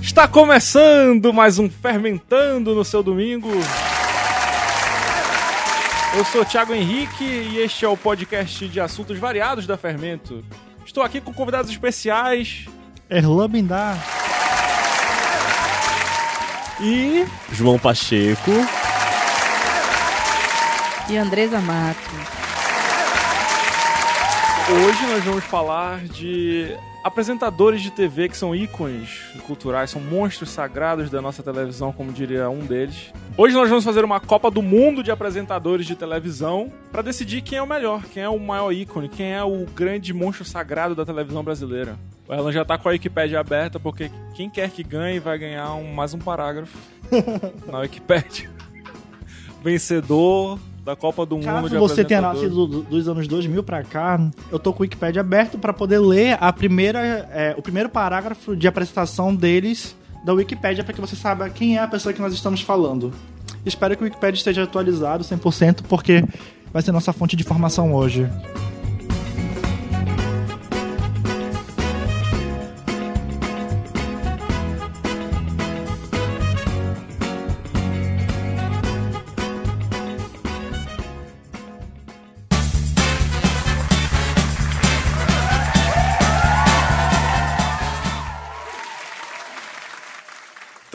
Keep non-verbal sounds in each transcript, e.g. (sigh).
Está começando mais um Fermentando no seu domingo. Eu sou o Thiago Henrique e este é o podcast de assuntos variados da Fermento. Estou aqui com convidados especiais Erlan Bindar. e João Pacheco. E Andresa Matos. hoje nós vamos falar de apresentadores de TV que são ícones culturais, são monstros sagrados da nossa televisão, como diria um deles. Hoje nós vamos fazer uma Copa do Mundo de apresentadores de televisão para decidir quem é o melhor, quem é o maior ícone, quem é o grande monstro sagrado da televisão brasileira. O Erlan já tá com a Wikipédia aberta, porque quem quer que ganhe vai ganhar um- mais um parágrafo na Wikipédia. (laughs) Vencedor da Copa do Mundo de você tenha nascido do- dos anos 2000 pra cá, eu tô com o Wikipedia aberto pra poder ler a primeira, é, o primeiro parágrafo de apresentação deles da Wikipedia pra que você saiba quem é a pessoa que nós estamos falando. Espero que o Wikipedia esteja atualizado 100% porque vai ser nossa fonte de informação hoje.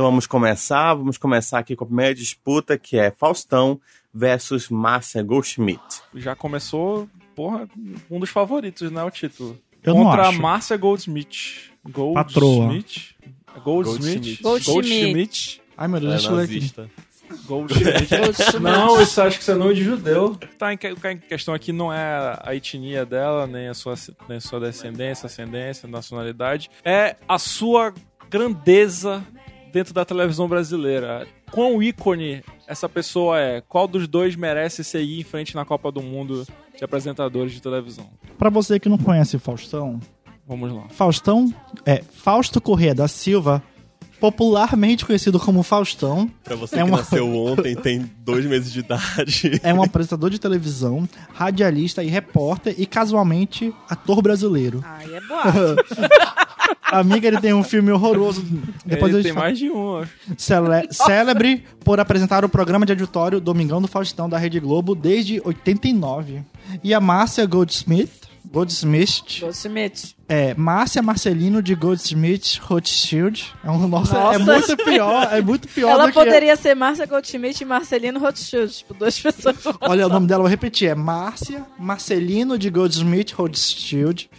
Vamos começar. Vamos começar aqui com a primeira disputa, que é Faustão versus Márcia Goldschmidt. já começou, porra, um dos favoritos, né? O título. Eu não Contra acho. a Márcia Goldsmith. Patroa. Goldsmith? Goldsmith? Goldschmidt. Goldschmidt. Ai meu Deus, É deixa eu ler aqui. Goldschmidt. Goldschmidt. não, isso acho que isso é nome de judeu. Tá, em, que- em questão aqui não é a etnia dela, nem a sua, nem a sua descendência, ascendência, nacionalidade. É a sua grandeza dentro da televisão brasileira. Quão ícone essa pessoa é? Qual dos dois merece seguir em frente na Copa do Mundo de apresentadores de televisão? Pra você que não conhece Faustão, Vamos lá. Faustão é Fausto Corrêa da Silva, popularmente conhecido como Faustão, Pra você É que uma- nasceu ontem, tem dois meses de idade. é um apresentador de televisão, radialista e repórter e casualmente ator brasileiro. Ai, é boato. (laughs) Amiga, ele tem um filme horroroso. Depois Ele tem falo. mais de um, ó. Cele- (laughs) célebre por apresentar o programa de auditório Domingão do Faustão da Rede Globo desde 89. E a Márcia Goldsmith, Goldsmith, Goldschmidt. é Márcia Marcelino de Goldsmith Rothschild. É um, nossa, é Nossa. muito pior, é muito (laughs) pior Ela do que... poderia ser Márcia Goldschmidt e Marcelino Rothschild. Tipo, duas (laughs) pessoas. Olha, o nome dela, vou repetir, é Márcia Marcelino de Goldsmith Rothschild,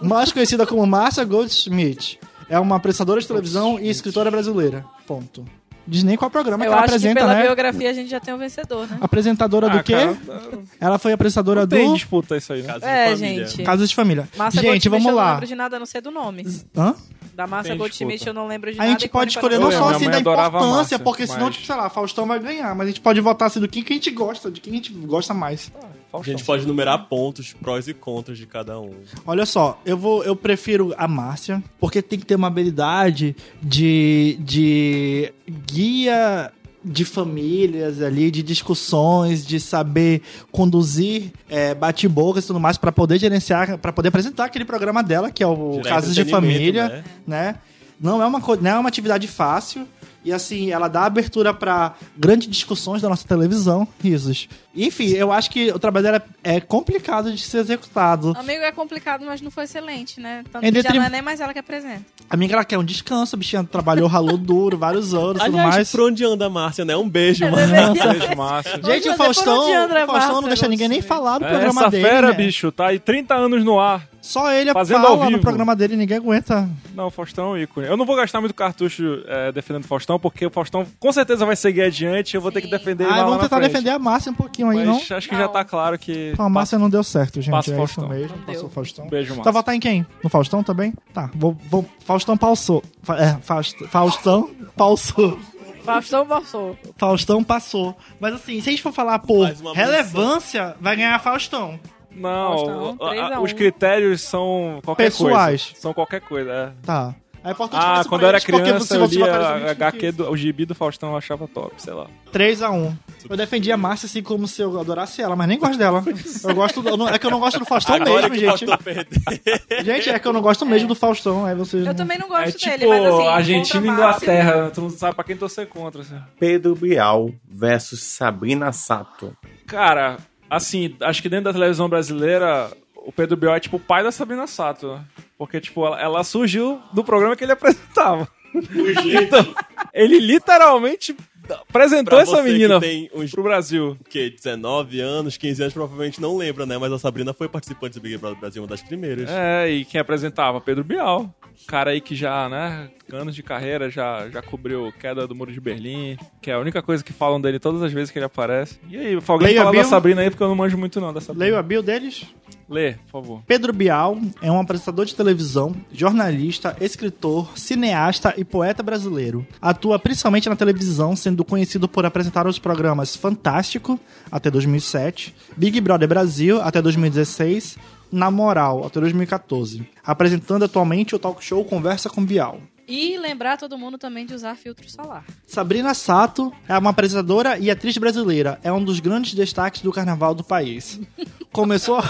mais conhecida como Márcia Goldsmith. É uma apresentadora de televisão e escritora brasileira. Ponto. Diz nem qual programa Eu que ela acho apresenta, que pela né? biografia a gente já tem um vencedor, né? Apresentadora do Ah, quê? cara, Ela foi apresentadora do tem disputa isso aí, né? Casa É, de família. gente. Casa de Família. Márcia gente, Goldschmidt vamos eu não lá. lembro de nada, a não ser do nome. Hã? Da Márcia Tem Goldschmidt eu não lembro de A nada. gente e pode escolher não só assim da a importância, Márcia, porque senão, mas- tipo, sei lá, Faustão vai ganhar, mas a gente pode votar assim do que, que a gente gosta, de quem a gente gosta mais. A gente pode numerar pontos, prós e contras de cada um. Olha só, eu vou, eu prefiro a Márcia, porque tem que ter uma habilidade de, de guia de famílias ali, de discussões, de saber conduzir é, bate-bocas e tudo mais pra poder gerenciar, pra poder apresentar aquele programa dela, que é o Gerar Casas de Família, né? né? Não é uma não é uma atividade fácil. E assim, ela dá abertura pra grandes discussões da nossa televisão, risos. Enfim, eu acho que o trabalho dela é complicado de ser executado. Amigo, é complicado, mas não foi excelente, né? Tanto Em que já detrim- não é nem mais ela que apresenta. A amiga ela quer um descanso, a bichinha trabalhou, ralou duro, vários anos, tudo Aliás, mais. por onde anda a Márcia, né? Um beijo, Eu (laughs) Márcia. deveria- Beijo, Márcio. Gente, o Faustão, o Faustão não Márcia deixa ninguém nem falar do É, programa essa dele. fera, né? bicho, tá aí 30 anos no ar. Só ele Fazendo ao fala no vivo. programa dele, ninguém aguenta. Não, o Faustão é um ícone. Eu não vou gastar muito cartucho é, defendendo o Faustão, porque o Faustão com certeza vai seguir adiante. Eu vou ter que Sim. defender ele Ah, lá, lá vamos tentar defender a Márcia um pouquinho aí, não? Mas acho que já Não. tá claro que. Então, a Márcia não deu certo, gente. Passa o é Faustão. isso mesmo. Não Passou o Faustão. Beijo, Tu vai Márcio. votar em quem? No Faustão também? Tá, vou, vou Faustão pausou. Fa- É, Faust, Faustão pausou. Faustão passou. Faustão passou. Mas assim, se a gente for falar uma relevância, vai ganhar Faustão. Não, Faustão, a- a- 3 a 1. os critérios são qualquer Pessoais. coisa. São qualquer coisa, é. Tá. É importante Ah, quando eu era criança, eu lia a HQ, do, o gibi do Faustão, eu achava top, sei lá. 3x1. Eu defendi a Márcia assim como se eu adorasse ela, mas nem gosto dela. Eu gosto. do- eu não- é que eu não gosto do Faustão Agora mesmo, gente. Gente, é que eu não gosto mesmo do Faustão. Aí vocês. Eu não- também não É gosto tipo dele, mas assim. Argentina e Inglaterra, tu não sabe pra quem torcer contra. Assim. Pedro Bial versus Sabrina Sato. Cara, assim, acho que dentro da televisão brasileira, o Pedro Bial é tipo o pai da Sabrina Sato. né? Porque, tipo, ela, ela surgiu do programa que ele (laughs) apresentava. Então, ele literalmente apresentou Pra essa menina tem uns pro Brasil. que 19 anos, 15 anos, provavelmente não lembra, né? Mas a Sabrina foi participante do Big Brother Brasil, uma das primeiras. É, e quem apresentava? Pedro Bial. Cara aí que já, né, anos de carreira, já, já cobriu queda do Muro de Berlim, que é a única coisa que falam dele todas as vezes que ele aparece. E aí, alguém fala da. Sabrina aí, porque eu não manjo muito não Sabrina. Leio a bio deles. Lê, por favor. Pedro Bial é um apresentador de televisão, jornalista, escritor, cineasta e poeta brasileiro. Atua principalmente na televisão, sendo conhecido por apresentar os programas Fantástico, até 2007, Big Brother Brasil, até 2016, Na Moral, até 2014. Apresentando atualmente o talk show Conversa com Bial. E lembrar todo mundo também de usar filtro solar. Sabrina Sato é uma apresentadora e atriz brasileira. É um dos grandes destaques do carnaval do país. (laughs) Começou a...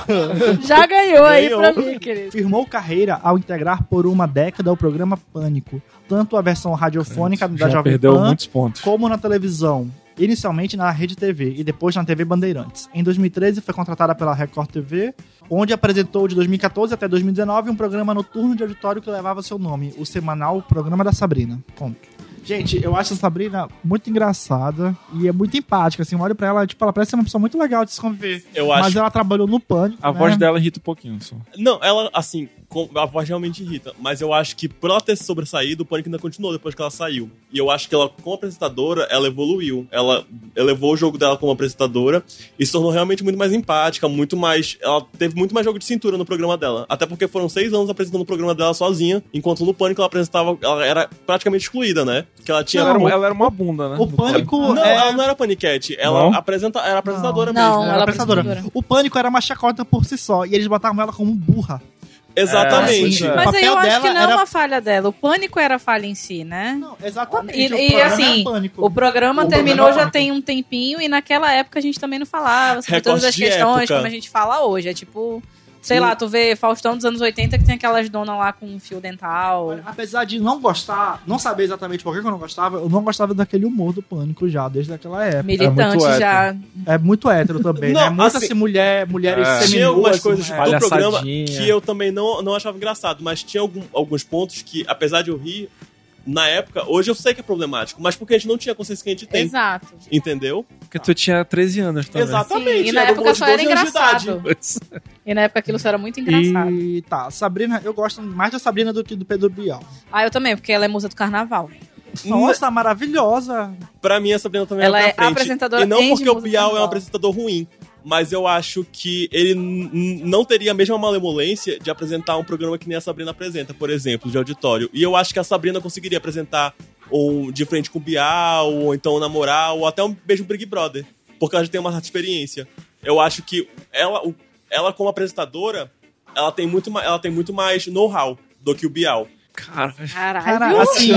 Já ganhou aí Ganhou. pra mim, querido. Firmou carreira ao integrar por uma década o programa Pânico, tanto a versão radiofônica da Já Jovem perdeu Pan, muitos pontos. como na televisão. Inicialmente na Rede TV e depois na TV Bandeirantes. Em 2013 foi contratada pela Record TV, onde apresentou de 2014 até 2019 um programa noturno de auditório que levava seu nome, o semanal Programa da Sabrina. Ponto. Gente, eu acho a Sabrina muito engraçada e é muito empática, assim, eu olho pra ela, tipo, ela parece ser uma pessoa muito legal de se conviver. Eu acho. Mas ela trabalhou no Pânico, A né? voz dela irrita um pouquinho, só. Não, ela, assim, com- a voz realmente irrita. Mas eu acho que por ela ter sobressaído, o Pânico ainda continuou depois que ela saiu. E eu acho que ela, como apresentadora, ela evoluiu. Ela elevou o jogo dela como apresentadora e se tornou realmente muito mais empática, muito mais. Ela teve muito mais jogo de cintura no programa dela. Até porque foram seis anos apresentando o programa dela sozinha, enquanto no Pânico ela apresentava. Ela era praticamente excluída, né? Que ela tinha. Ela era, Não, ela era uma bunda, né? O Pânico Não, é... ela não era paniquete. Ela Não? apresenta, era apresentadora Não, mesmo. Ela ela é é apresentadora. apresentadora. O Pânico era uma chacota por si só. E eles botavam ela como burra. Exatamente. É, O Mas aí eu acho que não é era- uma falha dela. O pânico era a falha em si, né? Não, exatamente. E, o e, programa assim, era o programa O terminou programa já tem um tempinho e naquela época a gente também não falava sobre Recorte todas as questões época. como a gente fala hoje. É tipo, sei lá, tu vê Faustão dos anos 80 que tem aquelas donas lá com fio dental. Apesar de não gostar, não saber exatamente por que eu não gostava, eu não gostava daquele humor do Pânico já, desde aquela época. Militante muito já. É muito hétero também, Não, né? Muito assim, assim, mulher, mulheres é. Tinha algumas coisas né? do programa que eu também não, não achava engraçado, mas tinha algum- alguns pontos que, apesar de eu rir, na época, hoje eu sei que é problemático, mas porque a gente não tinha a consciência que a gente tem. Exato. Entendeu? Porque tu tinha 13 anos também. Exatamente. Sim, e na era um época de só era 12 anos de idade. engraçado. E na época aquilo só era muito engraçado. E tá, Sabrina, eu gosto mais da Sabrina do que do Pedro Bial. Ah, eu também, porque ela é musa do carnaval. Nossa, maravilhosa. Pra mim, a Sabrina também Ela é é apresentadora E não e porque o Bial é um apresentador ruim, mas eu acho que ele não teria a mesma malemolência de apresentar um programa que nem a Sabrina apresenta, por exemplo, de auditório. E eu acho que a Sabrina conseguiria apresentar um de frente com o Bial, ou então na moral, ou até um beijo Big Brother, porque ela já tem uma certa experiência. Eu acho que ela, ela como apresentadora, ela tem muito, ela tem muito mais know-how do que o Bial. Cara, Caralho. Cara, assim.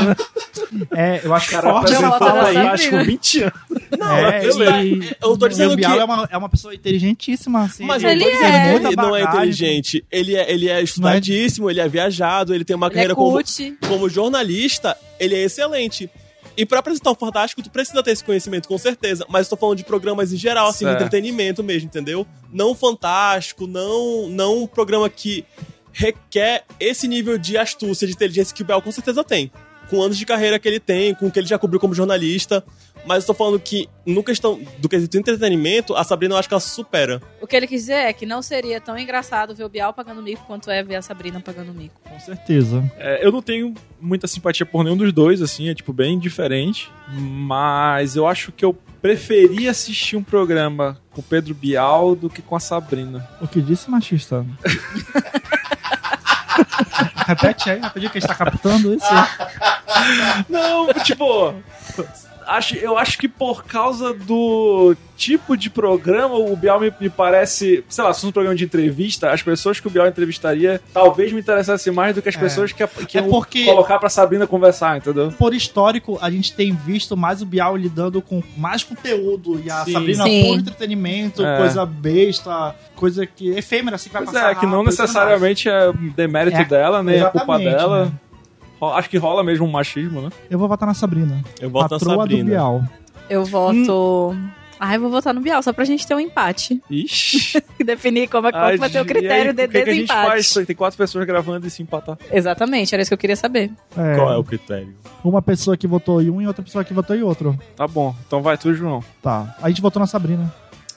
É, eu acho cara forte ela fala aí, acho com 20 anos. Não, É, beleza. e- eu tô dizendo que- é uma, é uma pessoa inteligentíssima, assim. Mas Ele dizendo é. que ele não é inteligente. Ele é, ele é estudadíssimo, ele é viajado, ele tem uma Ele é carreira como, cult. como jornalista, ele é excelente. E pra apresentar um Fantástico, tu precisa ter esse conhecimento, com certeza. Mas eu tô falando de programas em geral, assim, de Certo. entretenimento mesmo, entendeu? Não Fantástico, não, não um programa que requer esse nível de astúcia, de inteligência que o Bel com certeza tem. Com anos de carreira que ele tem, com o que ele já cobriu como jornalista. Mas eu tô falando que, no questão do quesito entretenimento, a Sabrina eu acho que ela supera. O que ele quis dizer é que não seria tão engraçado ver o Bial pagando mico quanto é ver a Sabrina pagando mico. Com certeza. É, eu não tenho muita simpatia por nenhum dos dois, assim, é tipo bem diferente. Mas eu acho que eu preferi assistir um programa com o Pedro Bial do que com a Sabrina. O que disse machista? (laughs) Repete aí, rapidinho que a gente tá captando isso. Não, tipo. Acho, eu acho que por causa do tipo de programa, o Bial me, me parece. Sei lá, se fosse um programa de entrevista, as pessoas que o Bial entrevistaria talvez me interessassem mais do que as É. pessoas que, que É iam porque- colocar pra Sabrina conversar, entendeu? Por histórico, a gente tem visto mais o Bial lidando com mais conteúdo e a Sim. Sabrina Sim. por entretenimento, É. coisa besta, coisa que efêmera, assim, que vai Pois passar é, que não necessariamente é demérito É, dela, nem é culpa dela. né? Acho que rola mesmo um machismo, né? Eu vou votar na Sabrina. Eu voto na Patroa do Sabrina. Bial. Eu voto. Ai, vou votar no Bial, só pra gente ter um empate. Ixi. E (laughs) definir como é qual que vai ser o critério aí, de que, que a gente desempate. faz? Tem quatro pessoas gravando e se empatar. Exatamente, era isso que eu queria saber. É, Qual é o critério? Uma pessoa que votou em um e outra pessoa que votou em outro. Tá bom, então vai tu, João. Tá. A gente votou na Sabrina.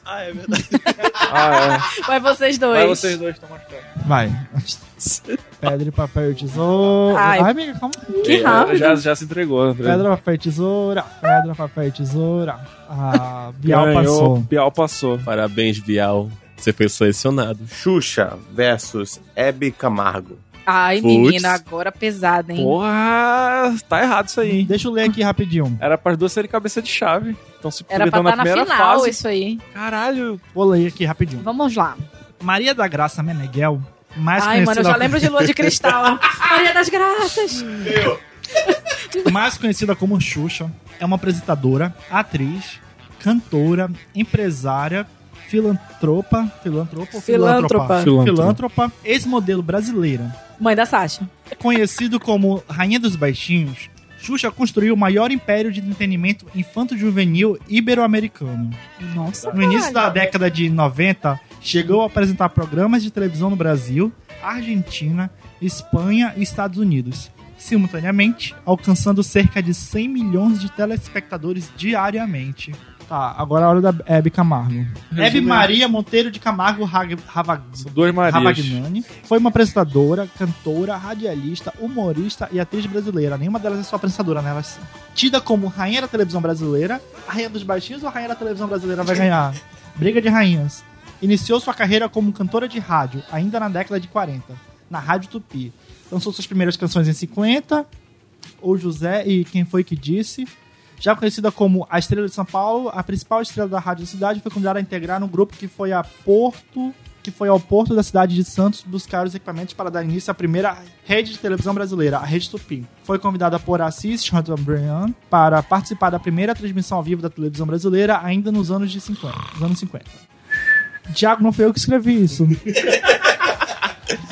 Ah, é verdade. (laughs) Ah, Vai vocês é. dois. Vai vocês dois, perto. Vai. (laughs) Pedra, papel e tesoura. Ai. Ai, amiga, calma. Que rápido. Já, já se entregou, André. Pedra, papel e tesoura. Pedra, papel e tesoura. Ah, Bial Ganhou, passou. Bial passou. Parabéns, Bial. Você foi selecionado. Xuxa versus Hebe Camargo. Ai, Puts. menina, agora pesada, hein? Porra, tá errado isso aí. Deixa eu ler aqui rapidinho. Era para as duas serem cabeça de chave. Então se Era pra estar na primeira final fase. isso aí. Caralho. Vou ler aqui rapidinho. Vamos lá. Maria da Graça Meneghel, mais Ai, mano, eu já conhecida, lembro de Lua de Cristal. (laughs) Maria das Graças. mais conhecida como Xuxa, é uma apresentadora, atriz, cantora, empresária, filantropa, filantropa filântropa? Filântropa, ex-modelo brasileira. Mãe da Sasha. Conhecido como Rainha dos Baixinhos, Xuxa construiu o maior império de entretenimento infanto-juvenil ibero-americano. Nossa, No início da década de 90, chegou a apresentar programas de televisão no Brasil, Argentina, Espanha e Estados Unidos, simultaneamente alcançando cerca de 100 milhões de telespectadores diariamente. Tá, agora é a hora da Hebe Camargo. Hebe Maria Monteiro de Camargo. Ravagnani foi uma apresentadora, cantora, radialista, humorista e atriz brasileira. Nenhuma delas é só apresentadora, né? Elas tida como rainha da televisão brasileira, a rainha dos baixinhos ou a rainha da televisão brasileira vai ganhar? (laughs) Briga de rainhas. Iniciou sua carreira como cantora de rádio, ainda na década de 40, na Rádio Tupi. Lançou suas primeiras canções em 50, O José e Quem Foi Que Disse. Já conhecida como a Estrela de São Paulo, a principal estrela da rádio da cidade foi convidada a integrar um grupo que foi a Porto, que foi ao porto da cidade de Santos buscar os equipamentos para dar início à primeira rede de televisão brasileira, a Rede Tupi. Foi convidada por Assis Chateaubriand para participar da primeira transmissão ao vivo da televisão brasileira ainda nos anos de 50, nos anos 50. Tiago, não foi eu que escrevi isso. (laughs)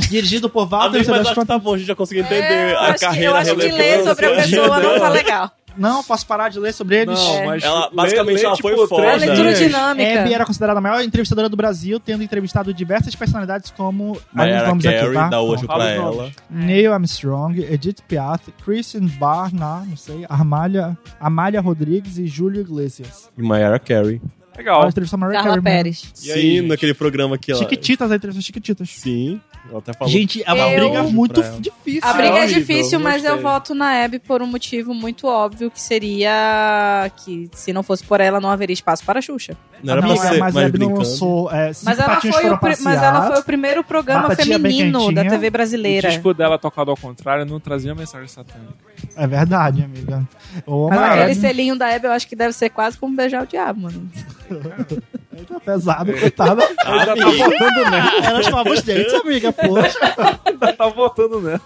Dirigido por Walter Amigo, mas Tedesco- acho que tá bom, a gente já conseguiu entender É, a acho que- carreira Eu acho que ler sobre a pessoa não tá legal. Não, posso parar de ler sobre eles? Não, É. mas Ela, basicamente, lê, ela tipo, foi foda. três É leitura dinâmica. Hebe era considerada a maior entrevistadora do Brasil, tendo entrevistado diversas personalidades como Mariah Carey, aqui, tá? dá hoje pra ela. nomes. Neil Armstrong, Edith Piaf, Christian Barna, não sei, Amália, Amália Rodrigues e Júlio Iglesias. E Mariah Carey. Legal. Ela entrevistou a Mariah Carla Carey. Pérez. E aí, Sim, naquele programa que ela... Chiquititas, a entrevista Chiquititas. Sim, ela até falou. Gente, é uma Eu- briga muito Pra ela. difícil. A briga é difícil, mas eu voto na Hebe por um motivo muito óbvio, que seria que se não fosse por ela, não haveria espaço para a Xuxa. Não era não, pra é, ser mas a Hebe não lançou é, Mas ela, foi o, pri- mas ela foi o primeiro programa feminino da. TV O brasileira. disco dela tocado ao contrário não trazia mensagem satânica. É verdade, amiga. Ô, Mas aquele selinho da Hebe eu acho que deve ser quase como beijar o diabo, mano. (laughs) tá pesado, coitada. Ainda tá votando nela. Ela chamava os dentes, amiga, poxa. Ainda tá votando nela.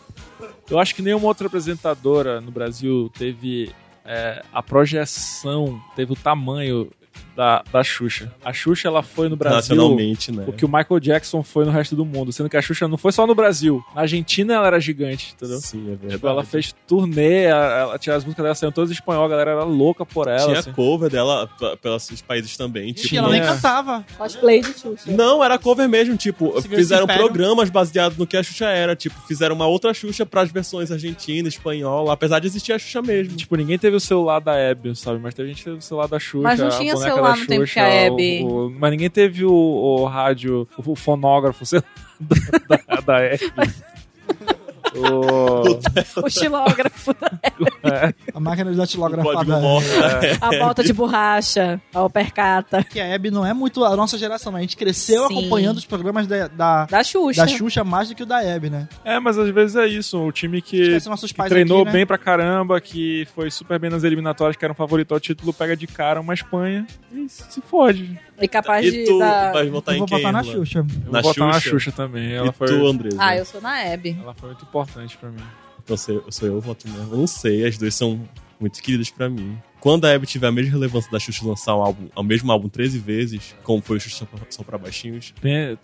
Eu acho que nenhuma outra apresentadora no Brasil teve é, a projeção, teve o tamanho da, da Xuxa. A Xuxa, ela foi no Brasil Nacionalmente, né? o que o Michael Jackson foi no resto do mundo. Sendo que a Xuxa não foi só no Brasil. Na Argentina ela era gigante, entendeu? Sim, é verdade. Tipo, ela fez turnê, ela, ela tinha as músicas dela saindo todas em espanhol, a galera era louca por ela. Tinha assim. cover dela pelos países também. Tipo, Tipo, ela nem É. cantava. Cosplay de Xuxa. Não, era cover mesmo, tipo, fizeram programas baseados no que a Xuxa era, tipo, fizeram uma outra Xuxa pras versões argentina, espanhola, apesar de existir a Xuxa mesmo. Tipo, ninguém teve o celular da Hebe, sabe? Mas teve gente que teve o celular da Xuxa. Mas não a tinha boneca da no tempo Xuxa, que a Hebe- o- o- mas ninguém teve o, o rádio, o, o fonógrafo, sei lá, (laughs) da, da, da Hebe. (laughs) o, O xilógrafo da (laughs) Hebe. A máquina de da. Hebe. é. A volta de borracha, a opercata. Que a Hebe não é muito a nossa geração, a gente cresceu Sim. acompanhando os programas da, da, Da Xuxa. da Xuxa mais do que o da Hebe, né? É, mas às vezes é isso. O time que, que treinou aqui, né? bem pra caramba, que foi super bem nas eliminatórias, que era um favorito ao título, pega de cara uma Espanha e se fode. E capaz E de tu dar... vai votar Eu em vou quem? botar na? Xuxa. Eu vou Na botar na Xuxa? Xuxa também. Ela E foi, tu, Andresa? Ah, eu sou na Hebe. ela foi muito importante pra mim. Então sou eu, sou eu voto. Eu não sei, as duas são muito queridas pra mim. Quando a Hebe tiver a mesma relevância da Xuxa lançar um álbum, o mesmo álbum 13 vezes, como foi o Xuxa Só Pra Baixinhos,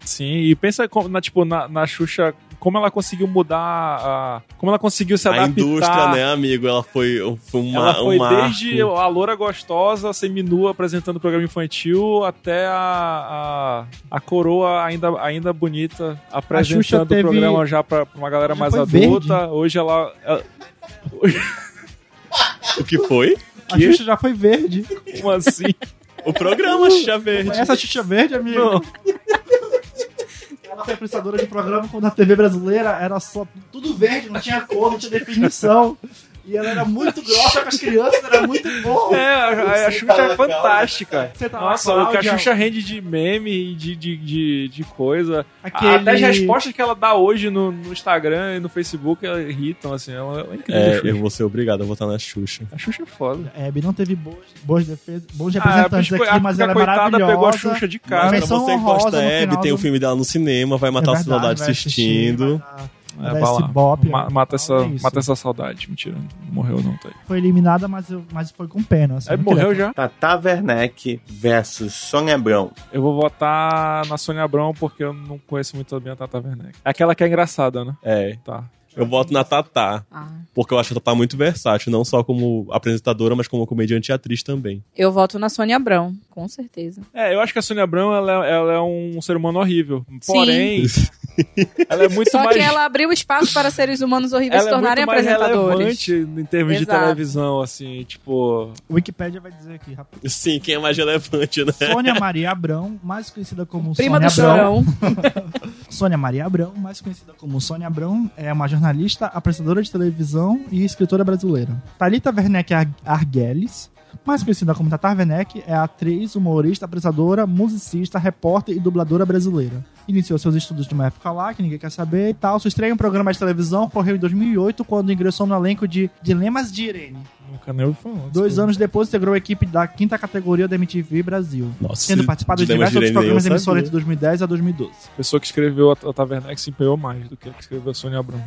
Sim, e pensa na, tipo, na, na Xuxa, como ela conseguiu mudar a. Como ela conseguiu se a adaptar. indústria, né, amigo, ela foi, foi uma, Ela foi um desde a loura gostosa, seminua, apresentando o programa infantil, até a, a, a coroa ainda, ainda bonita, apresentando o teve- programa já pra, pra uma galera Já mais adulta. Hoje ela, ela- O que foi? (laughs) A Xuxa já foi verde. Como assim? O programa Xuxa Verde. Essa Xuxa verde, amigo. Não. Ela foi apresentadora de programa quando a TV brasileira era só tudo verde, não tinha cor, não tinha definição. E ela era muito grossa com as crianças, era muito bom. É, a, a Xuxa é fantástica. Você tá lá, Nossa, o que a. Xuxa rende de meme e de, de, de, de coisa. Aquele- Até as respostas que ela dá hoje no, no Instagram e no Facebook ela irritam, assim. Ela é incrível. a É, eu vou ser obrigado a votar na Xuxa. A Xuxa é foda. A Hebe não teve boas, boas defesas, bons Ah, representantes a, aqui, mas a ela é coitada maravilhosa. pegou a Xuxa de Mas cara. pra você que gosta Hebe, tem o do- filme dela no cinema, vai matar É a verdade, saudade vai assistir, assistindo. dar- É, vai lá. esse bop, Ma- mata, essa, É isso. mata essa saudade. Mentira, não morreu não, tá aí. Foi eliminada, mas, eu- mas foi com pena. assim, Aí não morreu já. Tata Werneck versus Sônia Abrão. Eu vou votar na Sônia Abrão porque eu não conheço muito bem a Tata Werneck. É aquela que é engraçada, né? É. Tá. Eu voto na Tatá, Ah. porque eu acho a Tatá muito versátil, não só como apresentadora, mas como comediante e atriz também. Eu voto na Sônia Abrão, com certeza. É, eu acho que a Sônia Abrão ela, é- ela é um ser humano horrível. Sim. (laughs) Ela é muito Só mais. que ela abriu espaço para seres humanos horríveis se ela é tornarem muito mais apresentadores. relevante em termos de Exato. televisão, assim, tipo. Wikipédia vai dizer aqui, rapidinho. Sim, quem é mais relevante, né? Sônia Maria Abrão, mais conhecida como Prima Sônia do Abrão. Chorão. (laughs) Sônia Maria Abrão, mais conhecida como Sônia Abrão, é uma jornalista, apresentadora de televisão e escritora brasileira. Thalita Werneck Ar- Arguelles, mais conhecida como Tata Werneck, é atriz, humorista, apresentadora, musicista, repórter e dubladora brasileira. Iniciou seus estudos de uma época lá, que ninguém quer saber e tal. Sua estreia em um programa de televisão ocorreu em 2008, quando ingressou no elenco de Dilemas de Irene. Nunca nem ouvi falar. Dois anos depois, integrou a equipe da quinta categoria da MTV Brasil. Nossa, Tendo participado de diversos de outros programas eu emissoras sabia. de 2010 a 2012. A pessoa que escreveu a Tata Werneck se empenhou mais do que a que escreveu a Sônia Abrão.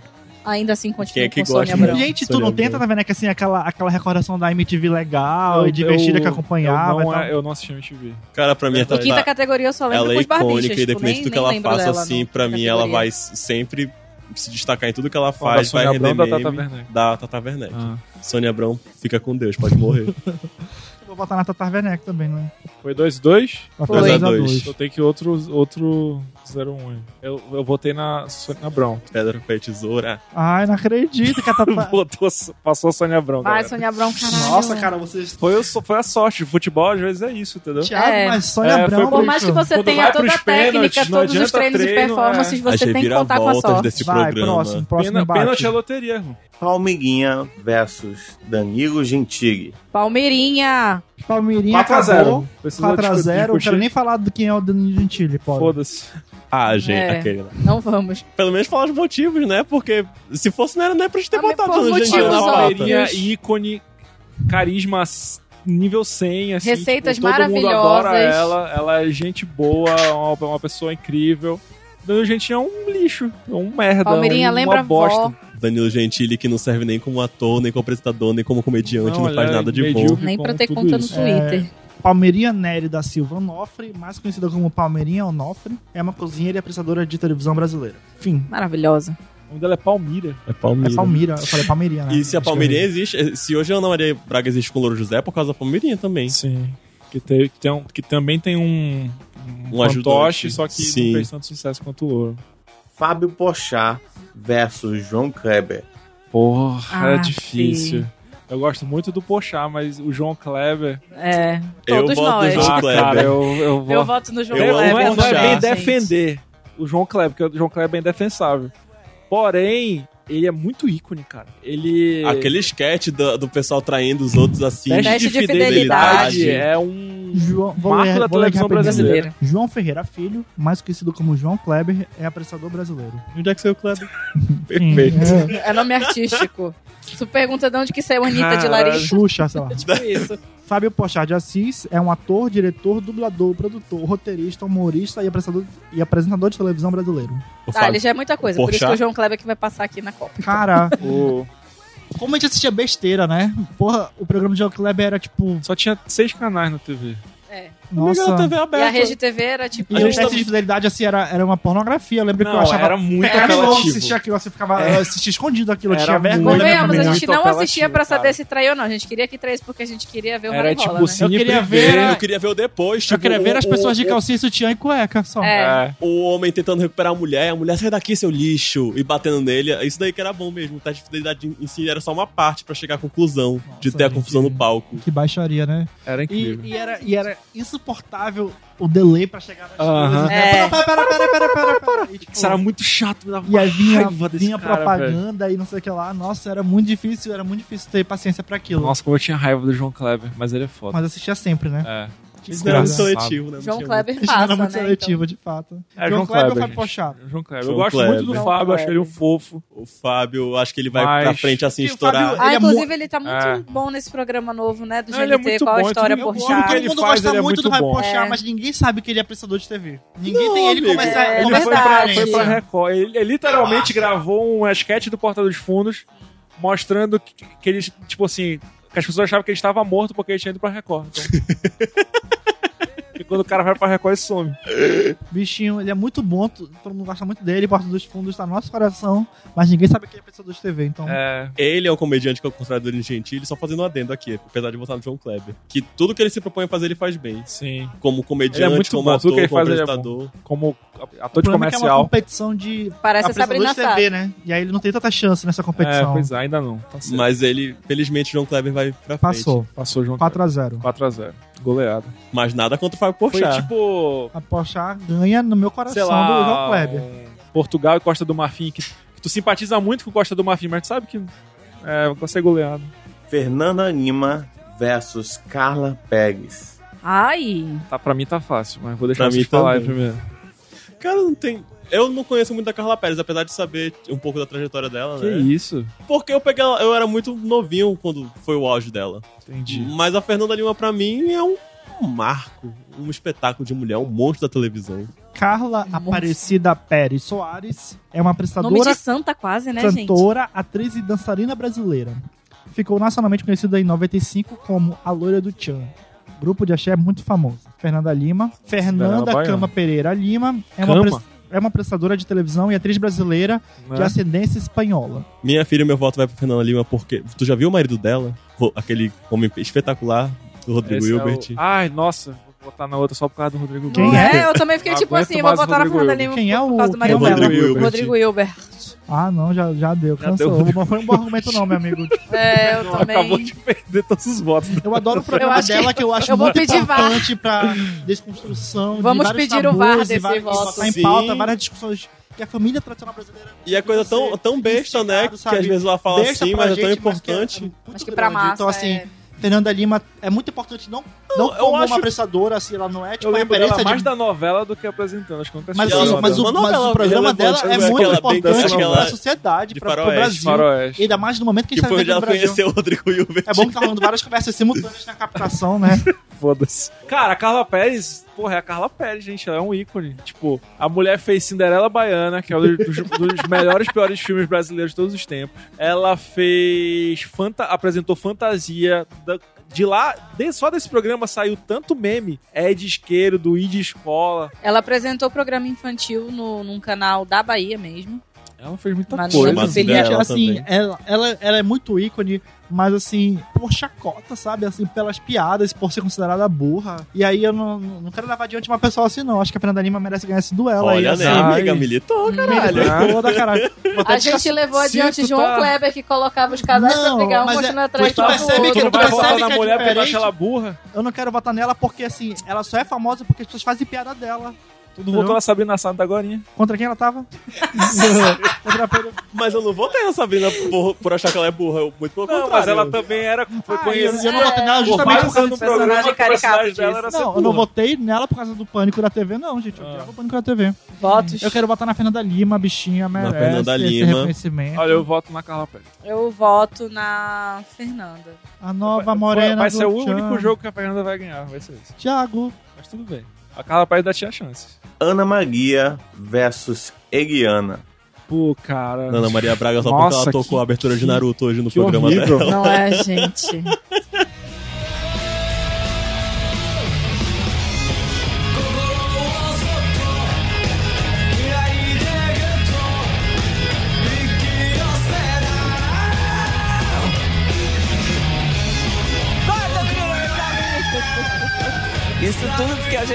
Ainda assim, Quem continua é que com Sônia gosta? Abrão. Gente, tu não tenta, tá vendo? É que assim, aquela, aquela recordação da MTV legal e divertida que acompanhava Eu não, e é- eu não assisti MTV. Cara, pra mim a Do quinta Tatá, categoria eu só lembro ela é icônica, tipo, independente nem- do que ela faça, assim, pra mim ela categoria. vai sempre se destacar em tudo que ela da faz, vai Sônia render Abrão ou da meme Tata Werneck? da Tata Werneck. Ah. Sônia Abrão fica com Deus, pode morrer. (laughs) (laughs) Vou botar na Tata Werneck também, né? Foi 2-2? Vai Foi. fazer Dois a dois. 2 Eu tenho que outro, outro 0-1. Eu, eu votei na Sônia Abrão. Pedra, papel e tesoura. Ai, não acredito que a Tata... (laughs) Votou, passou a Sônia Abrão. Vai, galera. Sônia Abrão, caralho. Nossa, cara, vocês... Foi, o- foi a sorte. Futebol, às vezes, é isso, entendeu? Thiago, É. mas Sônia É, foi Por mais que você Quando tenha toda a técnica, todos os treinos e treino, performances, é. você tem que contar com a sorte. desse Vai, programa. próximo, próximo Pena, embate. pênalti é loteria, irmão. Palmeirinha versus Danilo Gentili. Palmeirinha. Palmeirinha 4 a 0. acabou. Precisa 4x0. Não quero nem falar do quem é o Danilo Gentili, pode. Foda-se. Ah, gente, É. aquele, né? Não vamos. Pelo menos falar os motivos, né? Porque se fosse, não era nem pra gente ter Ah, botado no motivos Gentili na pauta. Ícone, carisma nível 100, assim. Receitas tipo, todo mundo adora maravilhosas. ela. Ela é gente boa, uma, uma pessoa incrível. Danilo Gente é um lixo, é um merda, Palmeirinha um, lembra uma bosta. vó. Danilo Gentili, que não serve nem como ator, nem como apresentador, nem como comediante, não, Não, faz é nada de bom. Nem pra ter conta no isso. Twitter. Palmeirinha Nery da Silva Onofre, mais conhecida como Palmeirinha Onofre, é uma cozinheira e apresentadora de televisão brasileira. Enfim, Maravilhosa. O nome dela é Palmira. É é Palmeiras. Palmira. Eu falei Palmeirinha, né? E se a Palmeirinha existe, se hoje a Ana Maria Braga existe com o Louro José, é por causa da Palmeirinha também. Sim. Que, tem, que, tem um- que também tem um, Um fantoche, ajudante. só que Sim. não fez tanto sucesso quanto o Louro. Fábio Pochá versus João Kleber. Porra, Ah, é difícil. Eu gosto muito do Pochá, mas o João Kleber. É. Eu Todos voto no nós. João ah, Kleber. cara, eu, eu. Eu voto no João Eu amo não, é, Kleber. não é bem gente. defender o João Kleber, porque o João Kleber é indefensável. Porém, ele é muito ícone, cara. Ele. Aquele sketch do, do pessoal traindo os outros assim. Teste de, de fidelidade, fidelidade. é um João, vou marco ler- da televisão brasileira. João Ferreira Filho, mais conhecido como João Kleber, é apresentador brasileiro. Onde é que saiu o Kleber? (laughs) Perfeito. É, É nome artístico. Tu pergunta de onde que saiu a Anitta de. Larixa. Xuxa, sei lá. (laughs) Tipo isso. Fábio Pochá de Assis é um ator, diretor, dublador, produtor, roteirista, humorista e apresentador, e apresentador de televisão brasileiro. Tá, Fábio. ele já é muita coisa. Por isso que o João Kleber que vai passar aqui na Copa. Cara, O... como a gente assistia besteira, né? Porra, o programa de João Kleber era tipo. Só tinha seis canais na TV. É. Nossa. Amiga, TV E aberta. a Rede TV era tipo. E A o gente teste tá- de fidelidade, assim, era, era uma pornografia. Eu lembro que eu Não, achava. era muito apelativo. assistir aquilo, você ficava assistia escondido aquilo, eu Era tinha vergonha. Convenhamos, a gente muito não assistia pra saber cara. se traiu ou não. A gente queria que traísse porque a gente queria ver o Era Rola, tipo né? cine Eu queria ver Eu queria ver o depois. Eu tipo, queria ver o- as pessoas de o- calcinha, sutiã e cueca só. É. É. O homem tentando recuperar a mulher, a mulher sai daqui, seu lixo, e batendo nele. Isso daí que era bom mesmo. O teste de fidelidade em si era só uma parte pra chegar à conclusão de Nossa, ter a confusão no palco. Que baixaria, né? Era E, incrível. e era, e era insuportável o delay pra chegar nas coisas. né? É. Pera, pera, pera, pera, pera, pera. E, tipo, Isso era muito chato, me dava E aí vinha, raiva desse vinha cara, velho. propaganda e não sei o que lá. Nossa, era muito difícil, era muito difícil ter paciência pra aquilo. Nossa, como eu tinha raiva do João Kleber, mas ele é foda. Mas assistia sempre, né? É. Não era muito Desgraçado. seletivo, né? João Kleber (laughs) passa, era muito né? seletivo, de fato. É, João João Kleber ou Fábio. Pochá? João Kleber. João eu gosto Kleber. muito do João Fábio, acho ele um fofo. O Fábio, acho que ele vai Mas- pra frente assim, estourar. Fábio- Ah, Ele é inclusive mu- ele tá muito É. bom nesse programa novo, né? Do Não, ele é GNT, muito qual a história por tudo chá. que Todo ele mundo faz, gosta ele é muito do Fábio bom. Pochá, É. mas ninguém sabe que ele é apresentador de TV. Ninguém Não, tem ele amigo. começar É, a Ele foi verdade. pra, Record. Ele, ele literalmente gravou um sketch do Porta dos Fundos mostrando que, que ele, tipo assim, que as pessoas achavam que ele estava morto porque ele tinha ido pra Record. Então. (laughs) e quando o cara vai pra Record, ele some. Bichinho, ele é muito bom, todo mundo gosta muito dele, Porta dos Fundos tá no nosso coração, mas ninguém sabe que ele é apresentador de TV, então... É, Ele é um comediante que é o contrário do Danilo Gentili, só fazendo um adendo aqui, apesar de votar no João Kleber. Que tudo que ele se propõe a fazer, ele faz bem. sim. Como Ele é comediante, muito como bom, ator, que ele como faz, é apresentador. Como ator o de problema é é uma comercial. competição de Parece a apresentador Sabrina de. TV, né? E aí ele não tem tanta chance nessa É, competição. pois é, ainda não. Tá certo. Mas ele, felizmente, João Kleber vai pra frente. Passou. Passou o João 4x0. 4x0. Goleada. Mas nada contra o Fábio Foi Porchat. tipo, A Pochá ganha no meu coração sei do João lá, Kleber. um Portugal e Costa do Marfim, que, que tu simpatiza muito com Costa do Marfim, mas tu sabe que é, vai ser goleado. Fernanda Lima versus Carla Pérez. Ai, Tá, pra mim tá fácil, mas vou deixar Pra vocês mim falarem primeiro. Cara, não tem... Eu não conheço muito da Carla Pérez, apesar de saber um pouco da trajetória dela, Que né? isso? Porque eu peguei ela, eu era muito novinho quando foi o auge dela. Entendi. Mas a Fernanda Lima, pra mim, é um, marco, um espetáculo de mulher, um monstro da televisão. Carla Nossa. Aparecida Pérez Soares é uma nome apresentadora, de santa quase, né, gente? cantora, atriz e dançarina brasileira. Ficou nacionalmente conhecida em 95 como a Loira do Tchan. Grupo de axé muito famoso. Fernanda Lima. Fernanda. Cama Pereira Lima é uma, Cama? apres- é uma apresentadora de televisão e atriz brasileira de Né? ascendência espanhola. Minha filha, meu voto vai pra Fernanda Lima porque. Tu já viu o marido dela? Aquele homem espetacular do Rodrigo Esse é o- Hilbert. Ai, nossa, vou botar na outra só por causa do Rodrigo Quem Hilbert. é? é? Eu também fiquei tipo assim, vou botar na Fernanda Hilbert. Lima Quem é por o- causa do quem marido é o dela. Rodrigo Hilbert? Rodrigo Hilbert. Ah, não, já, já deu. Já Cansou. deu. Não foi um bom argumento não, meu amigo. É, eu também. Acabou de perder todos os votos. Eu adoro o programa que- dela, que eu acho eu vou muito pedir VAR. importante pra desconstrução de Vamos vários pedir o VAR desse vários- voto. em pauta várias discussões que a família tradicional brasileira... E a coisa tão, tão besta, né? Que sabe? às vezes ela fala Besta assim, mas é tão gente, mas que é importante. muito Acho que pra grande. massa. Então, assim, é. Fernanda Lima é muito importante, não, não eu como acho- uma apresentadora, assim, ela não é tipo Eu uma referência mais de... da novela do que apresentando. Acho que Mas, sim, a mas, o, mas o programa dela é muito importante pra sociedade, de pra, pro. Brasil. Faroeste. Ainda mais no momento que a Que gente foi tá no Brasil. o Rodrigo Hilbert. É bom que tá rolando várias conversas simultâneas na captação, né? (laughs) Foda-se. Cara, a Carla Pérez, porra, é a Carla Pérez, gente. Ela é um ícone. Tipo, a mulher fez Cinderela Baiana, que é um dos, (laughs) dos melhores piores filmes brasileiros de todos os tempos. Ela fez. Fanta apresentou Fantasia. Da- de lá, de- só desse programa saiu tanto meme. É de isqueiro, do I de escola. Ela apresentou programa infantil no, num canal da Bahia mesmo. Ela fez muita Mas coisa. Mas Gente, assim, ela, ela, ela é muito ícone, mas assim, por chacota, sabe? Assim, pelas piadas, por ser considerada burra. E aí eu não, não quero levar adiante uma pessoa assim, não. Acho que a Fernanda Lima merece ganhar esse duelo Olha, aí. né, assim. amiga? Militou, caralho. Caralho. Toda, caralho. A gente levou adiante tu João tá- Kleber, que colocava os casais pra pegar um mas é- atrás mas tu do percebe outro. que Tu não vai percebe votar que na é mulher porque tu diferente? acha ela burra? Eu não quero votar nela porque, assim, ela só é famosa porque as pessoas fazem piada dela. Tudo voltou na Sabrina Sato agora. Contra quem ela tava? (laughs) Contra a Pedro. Mas eu não votei na Sabrina por, por achar que ela é burra. eu- Muito pelo Não, contrário. mas ela também era, foi Ah, conhecida. eu não votei nela por justamente por causa programa personagem caricato Não, eu não votei nela por causa do pânico da TV, não, gente. Eu Ah. o pânico da TV. Votos. Eu quero votar na Fernanda Lima, a bichinha merece Fernanda esse Lima. reconhecimento. Olha, eu voto na Carla Pérez. Eu voto na Fernanda. A nova morena Vai do ser o Tchan. único jogo que a Fernanda vai ganhar, vai ser esse. Thiago. Mas tudo bem. A Carla Pérez ainda tinha chance. Ana Maria versus Eliana. Pô, cara. Ana Maria Braga só Nossa, porque ela tocou que- a abertura de Naruto hoje no que programa horrível. dela. Não é, gente?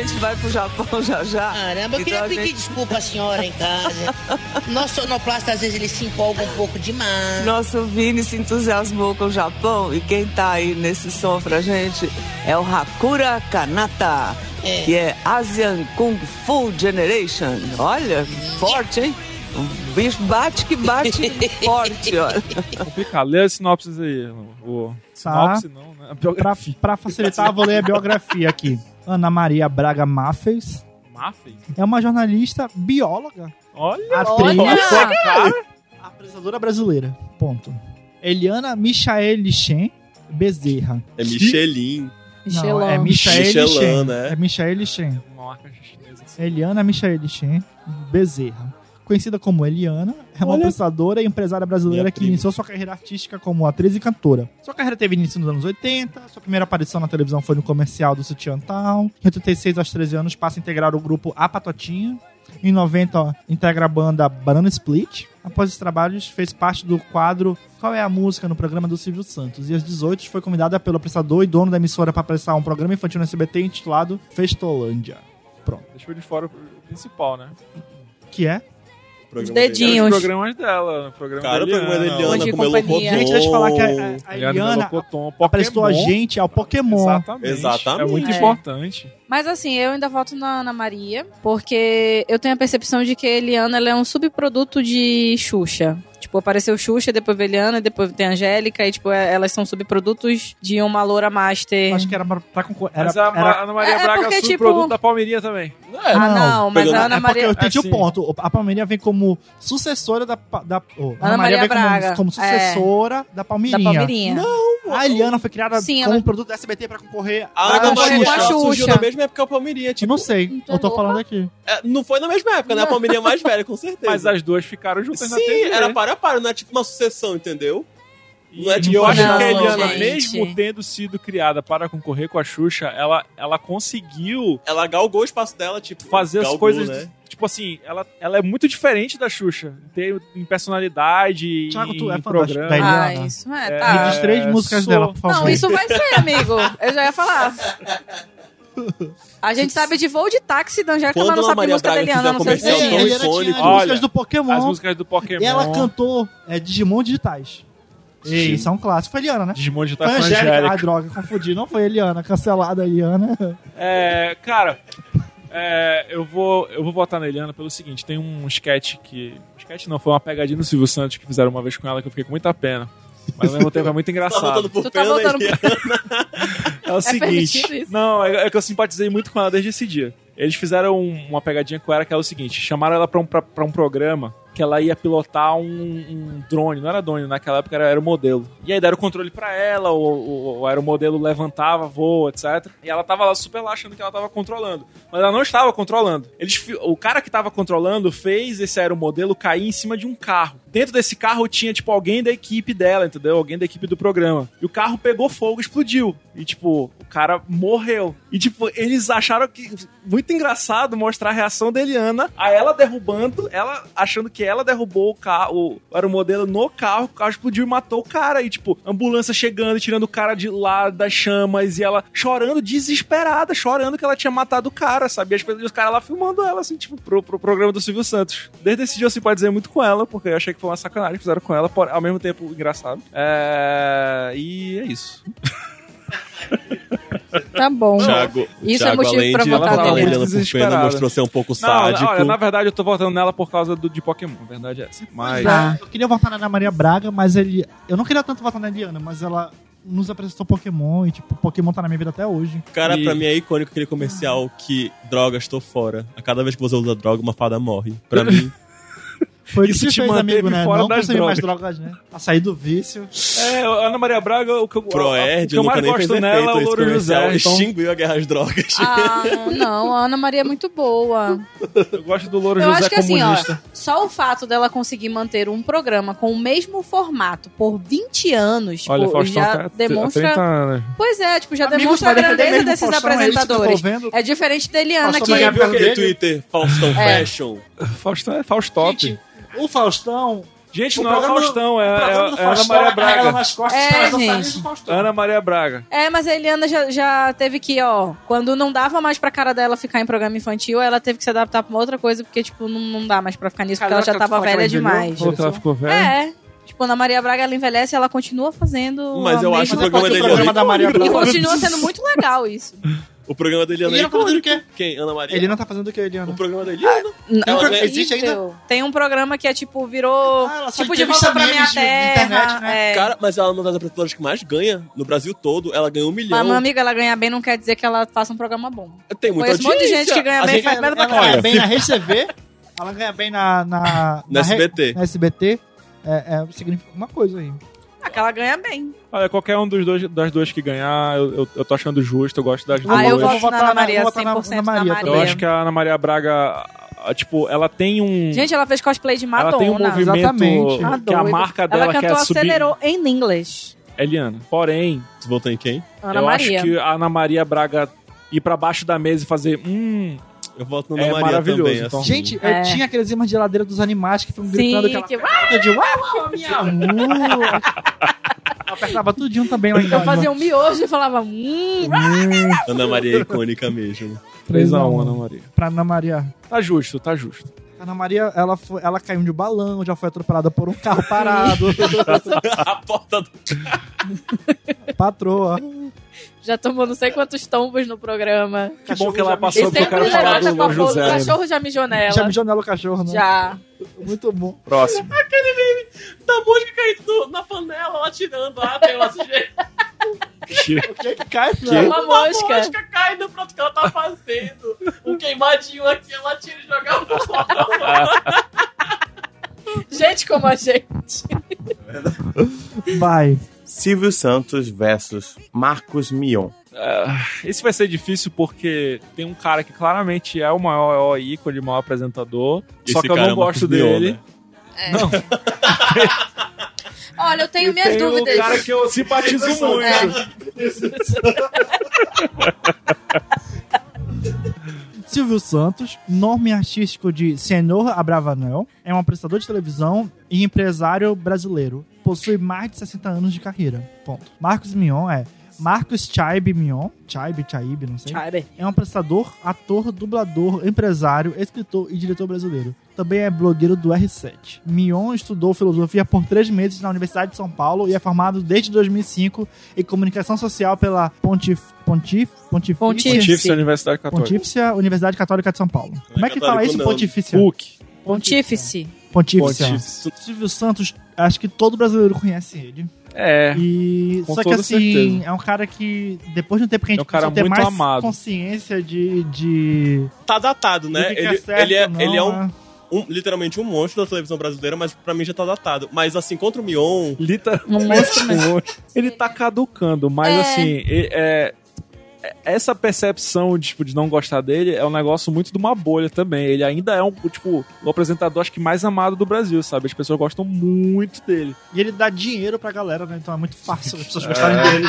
Gente vai pro Japão já já. Caramba, eu Então queria pedir gente- desculpa à senhora em casa. Nosso sonoplasta, às vezes, ele se empolga um pouco demais. Nosso Vini se entusiasmou com o Japão e quem tá aí nesse som pra gente é o Hakura Kanata, É. que é Asian Kung Fu Generation. Olha, forte, hein? O bicho bate que bate (laughs) forte, olha. Complicado. Lê as sinopses aí. O... Sinopse não, né? Pra, pra facilitar, eu vou ler a biografia aqui. Ana Maria Braga Maffes Maffei? é uma jornalista bióloga, Olha, atriz, Olha! cara. apresentadora brasileira. Ponto. Eliana Michael Chen Bezerra. É Michelin. Não, é Michelin. Michael Michelin, Chen. né? É Michael Chen. Uma marca chinesa. assim. Eliana Michael Chen Bezerra. Conhecida como Eliana, é uma Olha. pensadora e empresária brasileira Minha que prima. iniciou sua carreira artística como atriz e cantora. Sua carreira teve início nos anos 80, sua primeira aparição na televisão foi no comercial do Sutiã Town. Em 86 aos 13 anos passa a integrar o grupo A Patotinha. Em 90, ó, integra a banda Banana Split. Após os trabalhos, fez parte do quadro Qual é a Música no programa do Silvio Santos. E aos 18 foi convidada pelo apresentador e dono da emissora para apresentar um programa infantil no SBT intitulado Festolândia. Pronto. Deixou de fora o principal, né? Que é? Programa dedinhos. Os programas dela. O programa Cara, o da programa da Eliana, Eliana Bom de com companhia. Melocotão. Gente, deixa eu falar que a, a- a Eliana apresentou a gente ao Pokémon. Exatamente. Exatamente. É muito É. importante. Mas assim, eu ainda voto na Ana Maria, porque eu tenho a percepção de que a Eliana ela é um subproduto de Xuxa. Tipo, apareceu Xuxa, depois veio Eliana, depois tem a Angélica, e tipo, é- elas são subprodutos de uma loura master. Acho que era pra, pra concorrer. Era, Mas a era- Ana Maria É, Braga porque, é tipo- subproduto da Palmeirinha também. É, Ah, não, mas Pegando- a Ana é porque Maria. eu entendi assim. o ponto. A Palmeirinha vem como sucessora da. da oh, Ana Maria vem como, Braga, como sucessora da Da Palmeirinha. Palmeirinha. A Eliana foi criada Sim, como ela- um produto da SBT pra concorrer A Ana concorrer Maria com a Xuxa. surgiu na mesma época que a Palmeirinha. Eu Tipo, não sei. Então eu tô é falando aqui. é, não foi na mesma época, né? A Palmeirinha mais velha, com certeza. Mas as duas ficaram juntas na Sim, TV. era para a para, não é tipo uma sucessão, entendeu? E Não é tipo eu acho não, que a Eliana, gente. mesmo tendo sido criada para concorrer com a Xuxa, ela, ela conseguiu Ela galgou o espaço dela, tipo. fazer as galgou, coisas. né? Tipo assim, ela, ela é muito diferente da Xuxa. Em, ter- em personalidade, Thiago, em, tu é em da- programa. da Eliana? Ah, isso é, É, tá. Me diz três É, músicas sou- dela, por favor. Não, isso vai ser, amigo. Eu já ia falar. (laughs) A gente sabe de voo de táxi da Angélica, Quando mas não sabe Maria música da Braga Eliana, fizer não sei comercial Ei, tão a se Eliana tinha as músicas do Pokémon. As músicas do Pokémon. E ela cantou é, Digimon digitais. E Sim. isso é um clássico. Foi Eliana, né? Digimon de Foi Taça Angélica. Ah, droga, confundi. Não foi Eliana. Cancelada a Eliana. É, cara, é, eu, vou, eu vou votar na Eliana pelo seguinte: tem um sketch que. Sketch não, foi uma pegadinha do Silvio Santos que fizeram uma vez com ela que eu fiquei com muita pena. Mas ao mesmo tempo é muito Tá engraçado. voltando por Tu tá voltando né? (laughs) É o seguinte. permitido isso? Não, é, é que eu simpatizei muito com ela desde esse dia. Eles fizeram um- uma pegadinha com ela que é o seguinte: chamaram ela pra um, pra, pra um programa que ela ia pilotar um, um drone. Não era drone, naquela época era, era o modelo. E aí deram o controle pra ela, o, o, o aeromodelo levantava, voa, etc. E ela tava lá super lá achando que ela tava controlando. Mas ela não estava controlando. Eles, o cara que tava controlando fez esse aeromodelo cair em cima de um carro. Dentro desse carro tinha, tipo, alguém da equipe dela, entendeu? Alguém da equipe do programa. E o carro pegou fogo explodiu. E, tipo, cara morreu. E, tipo, eles acharam que. Muito engraçado mostrar a reação da Eliana a ela derrubando, ela achando que ela derrubou o carro, o aeromodelo no carro, o carro explodiu e matou o cara. E, tipo, ambulância chegando e tirando o cara de lá das chamas. E ela chorando, desesperada, chorando que ela tinha matado o cara, sabe? E os caras lá filmando ela, assim, tipo, pro, pro programa do Silvio Santos. Desde esse dia eu simpatizei muito com ela, porque eu achei que foi uma sacanagem que fizeram com ela, por- ao mesmo tempo engraçado. É... E é isso. (laughs) Tá bom. Thiago, Isso é Thiago, motivo além pra de votar nele. Eliana Muito por pena, mostrou ser um pouco Não, sádico. olha, na verdade eu tô votando nela por causa do, de Pokémon. A verdade é essa. Mas. Ah. Eu queria votar na Ana Maria Braga, mas ele. Eu não queria tanto votar na Eliana, mas ela nos apresentou Pokémon e, tipo, Pokémon tá na minha vida até hoje. Cara, E- pra mim é icônico aquele comercial que drogas, tô fora. A cada vez que você usa droga, uma fada morre. Pra (laughs) mim, Foi Isso que te fez, manteve amigo, né? fora Não das consumir mais drogas. drogas, né? A sair do vício. É, a Ana Maria Braga, o que eu, o Proerd que eu nunca mais nem fez gosto nela é efeito o esse Louro comercial. José. Então Extinguiu a guerra às drogas. Ah, (laughs) não, a Ana Maria é muito boa. eu gosto do Louro Eu José acho que assim, ó, comunista. só o fato dela conseguir manter um programa com o mesmo formato por 20 anos, Olha, pô, Faustão já tá há demonstra. 30 anos. Pois é, tipo, já Amigo, demonstra a grandeza mesmo desses Faustão, é isso que eu tô apresentadores. vendo? É diferente da Eliana, Faustão que. ganhar Viu aquele dele? Twitter Faustão É. Fashion? Faustão é Faustop. Gente, o Faustão. Gente, o não é o Faustão, é, o é, é Ana Maria é Braga. nas costas É, gente. Ana Maria Braga. É, mas a Eliana já, já teve que, ó, quando não dava mais pra cara dela ficar em programa infantil, ela teve que se adaptar pra uma outra coisa, porque, tipo, não, não dá mais pra ficar nisso, porque ela Caraca, já tava velha demais. Que ela ficou velha. É. Tipo, Ana Maria Braga, ela envelhece e ela continua fazendo. Mas eu acho o programa dele programa da Maria E Braga. continua sendo muito legal isso. O programa da Eliana é Eliana tá fazendo o quê? Quem? Ana Maria? Eliana tá fazendo o que, Eliana? O programa da Eliana? Ela não, ganha- existe ainda? Tem um programa que é tipo, virou. Ah, tipo, de volta pra minha de- de terra. internet, né? é. Cara, mas ela é uma das apresentadoras que mais ganha no Brasil todo. Ela ganhou um milhão. Mas, meu amigo, ela ganha bem não quer dizer que ela faça um programa bom. Tem muita Conheço um monte de audiência. gente que ganha A bem, gente- faz merda pra ela ganha caralho. bem na RedeTV, ela ganha bem na... Na, (laughs) Na re- SBT. Na SBT. É, é, significa alguma coisa aí. Ah, que ela ganha bem. Olha, qualquer um dos dois, das duas que ganhar, eu, eu, eu tô achando justo, eu gosto das duas. Ah, eu vou votar na Ana Maria, vou votar na- 100% na na Maria Maria. Eu acho que a Ana Maria Braga, ah, tipo, ela tem um. Gente, ela fez cosplay de Madonna. ela tem um movimento Exatamente. que Ah, a doido. marca dela Ela quer cantou subir. Acelerou em inglês. Eliana. Porém, Tu votou em quem? Ana eu Maria. acho que a Ana Maria Braga ir pra baixo da mesa e fazer. Hum. Eu voto na Ana É Maria maravilhoso, também. então. assim. Gente, É. eu tinha aqueles imãs de geladeira dos animais que ficam gritando Sim, aquela que... coisa de uau, uau, minha amor. Apertava tudinho também lá em Eu casa. fazia um miojo e falava... Hum, Ana Maria é icônica mesmo. 3x1, Ana Maria. Pra Ana Maria. Tá justo, tá justo. Ana Maria, ela, foi, ela caiu de balão, já foi atropelada por um carro parado. (laughs) a porta do... (laughs) Patroa. já tomou não sei quantos tombos no programa. Que bom que ela passou sempre quero falar do com a Louro boca. O José. cachorro já mijou nela. Já mijou nela o cachorro, né? Já. Muito bom. Próximo. Da mosca caindo na panela, ela tirando a água, se O que que (laughs) cai, Que? né? Uma mosca. cai no prato que ela tá fazendo. Um queimadinho aqui, ela tira e joga (laughs) Gente como a gente. Vai. Silvio Santos versus Marcos Mion. Ah, esse vai ser difícil porque tem um cara que claramente é o maior ícone, o maior apresentador. só que eu não gosto dele. Não, (laughs) Olha, eu tenho e minhas tem dúvidas. um cara que eu simpatizo muito. É. (laughs) Silvio Santos, nome artístico de Senhor Abravanel, é um apresentador de televisão e empresário brasileiro. Possui mais de 60 anos de carreira. Ponto. Marcos Mion é Marcos Chaib Mion, Chaib, Chaib, não sei. Sabe? É um apresentador, ator, dublador, empresário, escritor e diretor brasileiro. Também é blogueiro do R7. Mion estudou filosofia por três meses na Universidade de São Paulo e é formado desde 2005 em comunicação social pela Pontif, Pontif, Pontifícia, Pontif- Pontífice da Universidade Católica. Pontífice Universidade Católica de São Paulo. Como é que fala isso. Pontifícia? PUC. Pontífice. Pontífice. Pontífice. Silvio Santos, acho que todo brasileiro conhece ele. É. E Com só que assim, certeza. é um cara que depois de um tempo que a É gente um cara ter muito mais amado. consciência de, de Tá datado, né? que Ele, certo, ele é, não, ele é um, né? um- literalmente um monstro da televisão brasileira, mas pra mim já tá datado. Mas assim, contra o Mion, Literalmente. Um monstro. Ele tá caducando, mas É. assim, é, é- essa percepção tipo, de não gostar dele é um negócio muito de uma bolha também. Ele ainda é um, tipo, o apresentador acho que mais amado do Brasil, sabe? As pessoas gostam muito dele. E ele dá dinheiro pra galera, né? Então é muito fácil as pessoas É. gostarem dele.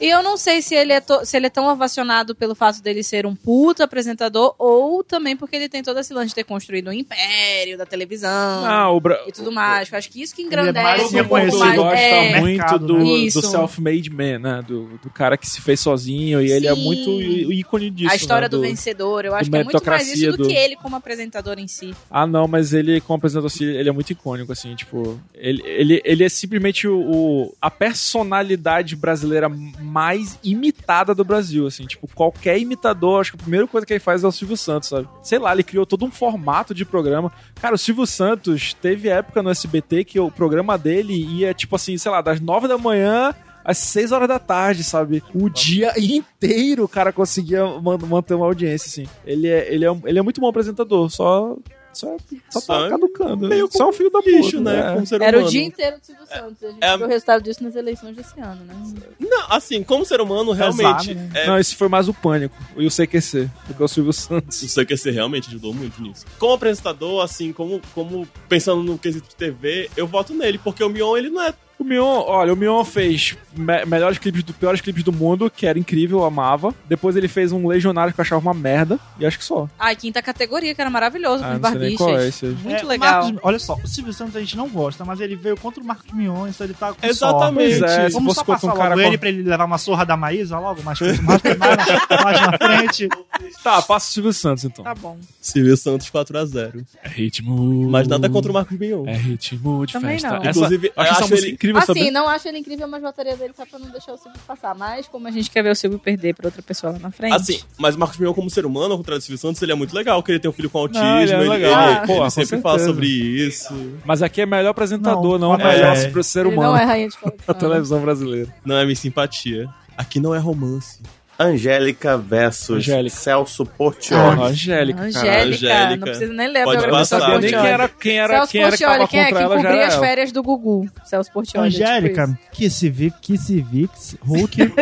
E eu não sei se ele, é to- se ele é tão ovacionado pelo fato dele ser um puta apresentador ou também porque ele tem todo esse lance de ter construído um império da televisão Não, o Bra... e tudo mais. Eu acho que isso que é mais engrandece um pouco Você mais. gosta É, muito mercado, do, né? do Isso. self-made man, né? Do, do cara que se fez sozinho e ele é muito ícone disso. a história né, do, vencedor, eu acho do que é muito mais isso do, do- que ele como apresentador em si. Ah, não, mas ele, como apresentador, assim, ele é muito icônico, assim, tipo. Ele, ele, ele é simplesmente o, o- a personalidade brasileira mais imitada do Brasil, assim. Tipo, qualquer imitador, acho que a primeira coisa que ele faz é o Silvio Santos, sabe? Sei lá, ele criou todo um formato de programa. Cara, o Silvio Santos teve época no SBT que o programa dele ia, tipo assim, sei lá, das nove da manhã às 6 horas da tarde, sabe? O dia inteiro o cara conseguia man- manter uma audiência, assim. Ele é, ele é, ele é muito bom apresentador, só. Só, só Só tá caducando. meio só um filho da Bicho, puta, né? Como ser Era o dia inteiro do Silvio Santos. A gente é- viu o resultado disso nas eleições desse ano, né? Não, assim, como ser humano, realmente. Né? é, Não, esse foi mais o Pânico e o CQC, porque é o Silvio Santos. O CQC realmente ajudou muito nisso. Como apresentador, assim, como, como pensando no quesito de TV, eu voto nele, porque o Mion, ele não é. O Mion, olha, o Mion fez me- melhores clipes do piores clipes do mundo, que era incrível, eu amava. Depois ele fez um Legionário que eu achava uma merda, e acho que só. Ah, e quinta categoria, que era maravilhoso, Ah, qual é esse aí. Muito É, legal. Marcos- olha só, o Silvio Santos a gente não gosta, mas ele veio contra o Marcos Mion, então ele tá com Exatamente. sorte. É, Vamos só passar um logo cara ele com- pra ele levar uma surra da Maísa logo, mais, mais, mais, na, mais na frente. (laughs) Tá, passa o Silvio Santos então. Tá bom. Silvio Santos 4x0. É ritmo. Mas nada contra o Marcos Mion. É ritmo de Também festa. não. Essa, Inclusive, acho essa acho música ele- incrível, Assim, sabe? não acho ele incrível, mas votaria dele só pra não deixar o Silvio passar. Mas como a gente quer ver o Silvio perder pra outra pessoa lá na frente. Assim, mas o Marcos Mion, como ser humano, ao contrário do Silvio Santos, ele é muito legal, que ele tem um filho com autismo. Não, ele é ele, legal. ele- Ah. ele Porra, com sempre certeza. fala sobre isso. Mas aqui é melhor apresentador, não, Não, o melhor é. pro ser ele humano não é rainha de (laughs) coleção. televisão brasileira. Não é minha simpatia. Aqui não é romance. Angélica versus Angélica. Celso Ah, Portioli. Angélica, cara. Angélica, Angélica. não precisa nem ler Pode Eu não passar. sabia nem quem era, quem era, Celso quem era que quem é que cobria as férias do Gugu? Celso Portiolli. tipo Angélica, Kissivix, Kissivix, Hulk. (laughs)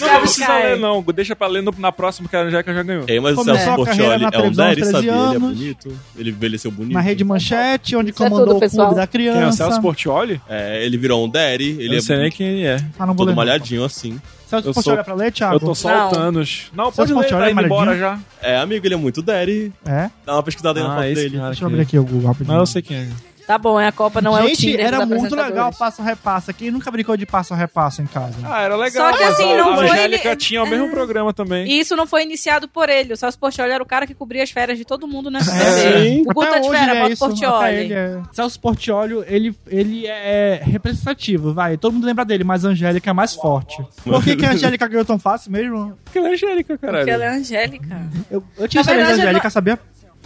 Não, não precisa ler, não. Deixa pra ler no- na próxima, que a Angélica já ganhou. É, mas o Celso Portioli é um televisão aos daddy, sabia? 13 Ele é bonito. Ele envelheceu bonito. na Rede Manchete, onde Isso é comandou tudo, o pessoal. clube da Quem é o criança. Celso Portioli? É, ele virou um. Eu Ele não é sei nem quem ele é. Ah, não vou todo malhadinho assim. Celso Eu Portioli sou- é pra ler, Thiago? Eu tô só Não. o Thanos. Não, pode ler, tá é indo embora já. É, amigo, ele é muito daddy. É? Dá uma pesquisada aí na Ah, foto esse dele. cara Deixa eu abrir aqui o Google rapidinho. Mas eu sei quem é. Tá bom, é a Copa, não é o Gente, Tinder era muito legal passa-repassa. Quem nunca brincou de passa-repassa em casa? Ah, era legal. Só que assim, a- não a foi Angélica ele- tinha o mesmo programa também. E isso não foi iniciado por ele. O Celso Portioli era o cara que cobria as férias de todo mundo nessa É, TV. sim. O Gugu tá de ele é Portioli. é- Celso Portiolio, ele, ele é representativo, vai. Todo mundo lembra dele, mas a Angélica é mais forte. Por que, que a Angélica ganhou tão fácil mesmo? Porque ela é Angélica, caralho. Porque ela é Angélica. Eu, eu tinha Na CD da verdade, Angélica, sabia?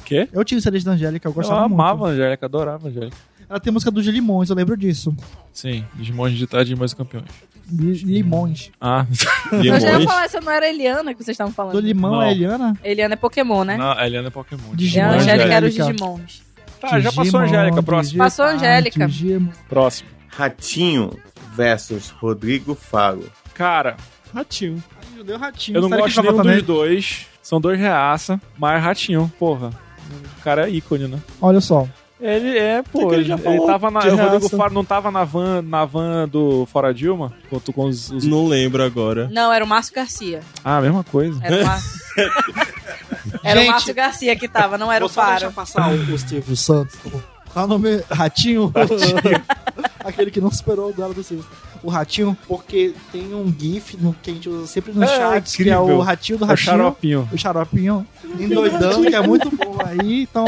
Quê? Eu tinha o CD da Angélica, eu Eu gostava amava muito. a Angélica, adorava a Angélica. Ela tem música dos Limões, eu lembro disso. Sim, Digimon de tarde mais campeões. Li- Limões. Ah, (laughs) Eu já ia Limões. falar, essa não era a Eliana que vocês estavam falando. Do Limão Não. é Eliana? Eliana é Pokémon, né? não, a Eliana é Pokémon. E a Digimon, Angélica era os Angélica. Digimons. Tá, já passou a Angélica, próximo. Passou a Angélica. Digimon. Próximo. Ratinho versus Rodrigo Faro. Cara, Ratinho. Ai, Deu ratinho. eu não que gosto nenhum votar dos dois. São dois reaça, mas ratinho, porra. O cara é ícone, né? Olha só. Ele é, pô, que ele ele, já ele falou tava na. O Rodrigo? Faro não tava na van, na van do Fora Dilma? Junto com os. os- Não lembro agora. Não, era o Márcio Garcia. Ah, a mesma coisa. Era o Márcio. (laughs) era Gente, o Márcio Garcia que tava, não era o Faro. passar o, o Silvio Santos. Qual o nome? Ratinho? (laughs) Aquele que não superou o duelo do Silvio. O Ratinho, porque tem um gif no, que a gente usa sempre no É, chat, que é incrível. o Ratinho do É o Ratinho. xaropinho. O xaropinho endoidando, que é muito bom aí. Então,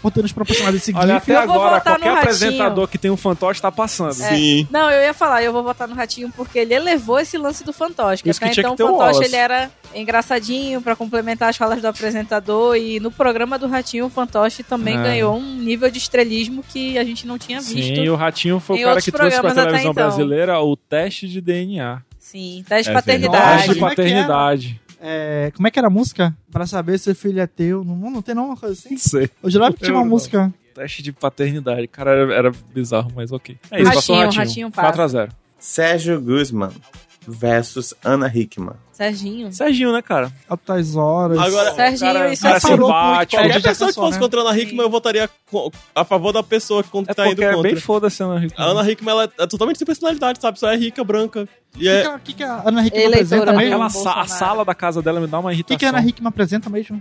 ele, podemos proporcionar esse Olha, gif. até Eu vou agora, votar no qualquer apresentador que tem um fantoche tá passando. É. Sim. Não, eu ia falar, eu vou votar no Ratinho porque ele elevou esse lance do fantoche. Que Isso até então que ter o fantoche ele era engraçadinho pra complementar as falas do apresentador e no programa do Ratinho o fantoche também É. ganhou um nível de estrelismo que a gente não tinha visto. Sim, o Ratinho foi em o cara que trouxe pra televisão então. brasileira o teste de DNA. Sim, teste de É paternidade. Teste de é era? paternidade. É, como é que era a música? Pra saber se o filho é teu. Não, não tem nenhuma coisa assim? Não sei. Eu jurava que tinha uma não. música. Teste de paternidade. Cara, era, era bizarro, mas ok. É isso, passou o Ratinho, Ratinho. Ratinho passa. 4x0. Sérgio Guzman versus Ana Hickman. Serginho. Serginho, né, cara? Altas horas. Agora, Serginho, cara- isso cara é simpático. Qualquer pessoa que fosse né? contra a Ana Hickman, eu votaria a favor da pessoa que É tá indo porque é contra. bem foda-se a Ana Hickman. A Ana Hickman ela é totalmente sem personalidade, sabe? Só é rica, branca. E O é. que, que, a- que que a Ana Hickman Eleitora apresenta mesmo? A sala da casa dela me dá uma O que, irritação. que a Ana Hickman apresenta mesmo?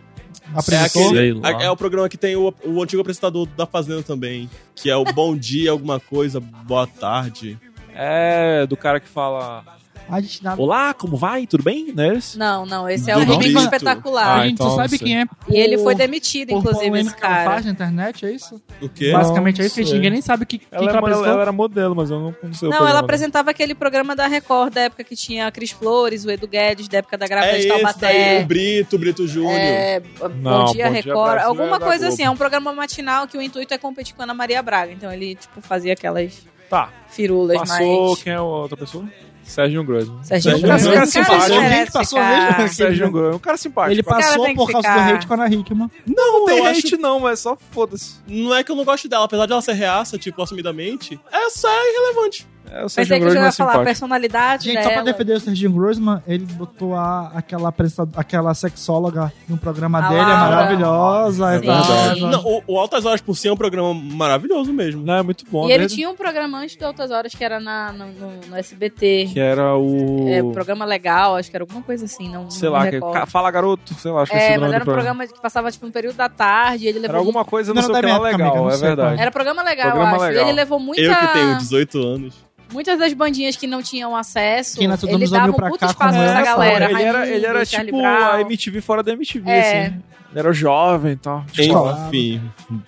É, aquele, é, é o programa que tem o, o antigo apresentador da Fazenda também. Que é o Bom Dia, alguma coisa, boa tarde. É, do cara que fala. A gente nada. Olá, como vai? Tudo bem? Não esse? Não, não, esse é Rico Brito. Espetacular. a gente então, só sabe não quem é. E ele por- foi demitido, por inclusive, esse cara. faz na internet, é isso? O quê? Basicamente é isso, que sei. ninguém nem sabe que, quem Ela, que era, ela ela, era modelo, mas eu não, não sei Não, programa ela dela. apresentava aquele programa da Record da época que tinha a Cris Flores, o Edu Guedes, da época da Grávida É de esse daí, Taubaté. o Brito, o Brito Júnior. É, Não, Bom Dia Bom Dia Record, Brasil alguma é coisa assim. É um programa matinal que o intuito é competir com a Ana Maria Braga. Então ele, tipo, fazia aquelas Tá, firulas passou quem é a outra pessoa? Sérgio. Serginho Sérgio Grosso. Grosso. Esse cara Cara, alguém que passou mesmo. Sérgio Grossman, um cara simpático. Ele cara. passou tem por causa ficar. do hate com a Ana Hickman. Não, tem eu hate acho- não, mas só foda-se. Não é que eu não gosto dela, apesar de ela ser reaça, tipo, assumidamente, é só irrelevante. É, o Sérgio Pensei que eu Grossman ia é falar a personalidade Gente, só pra dela. defender o Serginho Grossman, ele botou a, aquela, aquela sexóloga no programa A dele, é Laura. maravilhosa. é Sim. verdade. Não, o, o Altas Horas por Si é um programa maravilhoso mesmo. Não, é muito bom. E ele tinha um programa antes de Altas Horas que era na, no, no- no SBT. Que era o... É, programa legal, acho que era alguma coisa assim, não, Sei não lá, que... Fala Garoto, sei lá, acho que é É, mas nome era um do programa. que passava tipo um período da tarde, ele levou Era alguma coisa, não Não sei o que legal, amiga, não é verdade. Era programa legal, Programa eu acho. legal. E ele levou muita... Eu que tenho 18 anos. Muitas das bandinhas que não tinham acesso, nasceu dos ele dava 2000 um puto espaço pra essa galera. ele era, ele era tipo Brown. a MTV fora da MTV, É. assim. Ele era jovem e tal. Enfim.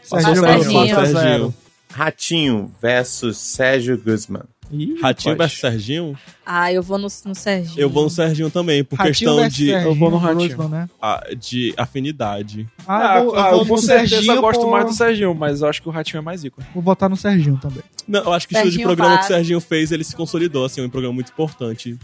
Serginho. zero. Ratinho versus Sérgio Guzman. Ih, Ratinho versus Serginho? Ah, eu vou no, no Serginho. Eu vou no Serginho também, por Ratinho questão versus de, Serginho eu vou no Ratinho. Né? ah, de afinidade. Ah, eu vou, ah, eu eu vou com no certeza Serginho, gosto pô. mais do Serginho, mas eu acho que o Ratinho é mais ícone. Vou votar no Serginho também. Não, eu acho que o estilo de programa que o. Serginho fez, ele se consolidou, assim, um programa muito importante.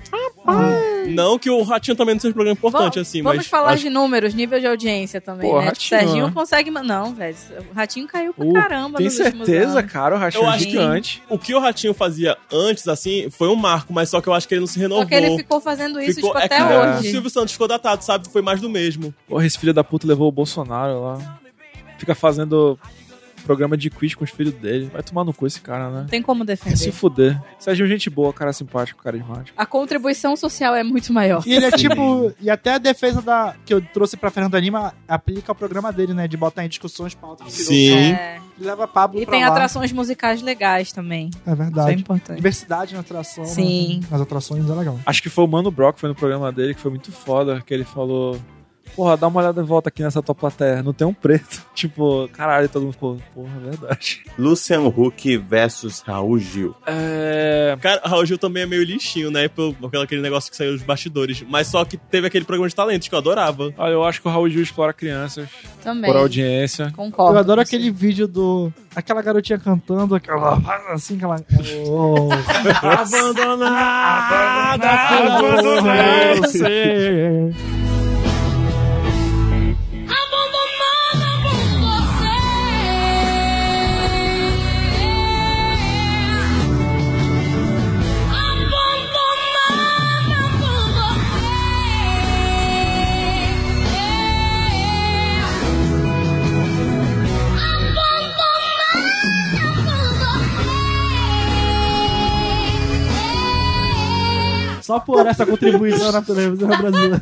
Não que o Ratinho também não seja um programa importante, Vamos- assim, Vamos mas... falar acho- de números, nível de audiência também, Pô, né? Ratinho, o Serginho né? consegue... Não, velho, o Ratinho caiu pra Uh, caramba Tem nos últimos certeza, anos. cara? O Ratinho Eu é acho que- gigante. O que o Ratinho fazia antes, assim, foi um marco, mas só que eu acho que ele não se renovou. Só que ele ficou fazendo isso, Ficou- tipo, é até que cara, O hoje. Silvio Santos ficou datado, sabe? Foi mais do mesmo. Porra, esse filho da puta levou o Bolsonaro lá. Fica fazendo programa de quiz com os filhos dele. Vai tomar no cu esse cara, né? Não tem como Vai se defender. fuder. Serginho, gente boa, cara simpático, carismático. A contribuição social é muito maior. E ele é tipo. e até a defesa da, que eu trouxe pra Fernanda Lima aplica ao programa dele, né? De botar em discussões pautas. que Sim. É. Leva Pablo E pra tem lá. atrações musicais legais também. É Isso é verdade. importante. Diversidade na atração. Sim. né? Nas atrações é legal. Acho que foi o Mano Brock, foi no programa dele, que foi muito foda, que ele falou... Porra, dá uma olhada de volta aqui nessa tua plateia. Não tem um preto. (laughs) Tipo, caralho, todo mundo ficou... Porra, é verdade. Luciano Huck versus Raul Gil. É... Cara, o Raul Gil também é meio lixinho, né? Por, por aquele negócio que saiu dos bastidores. Mas só que teve aquele programa de talentos que eu adorava. Olha, eu acho que o Raul Gil explora crianças Também. por audiência. Concordo. eu adoro aquele vídeo do. Aquela garotinha cantando, aquela. Assim, aquela. (laughs) Oh, Abandonada! você. Abandonada Só por essa contribuição na televisão brasileira.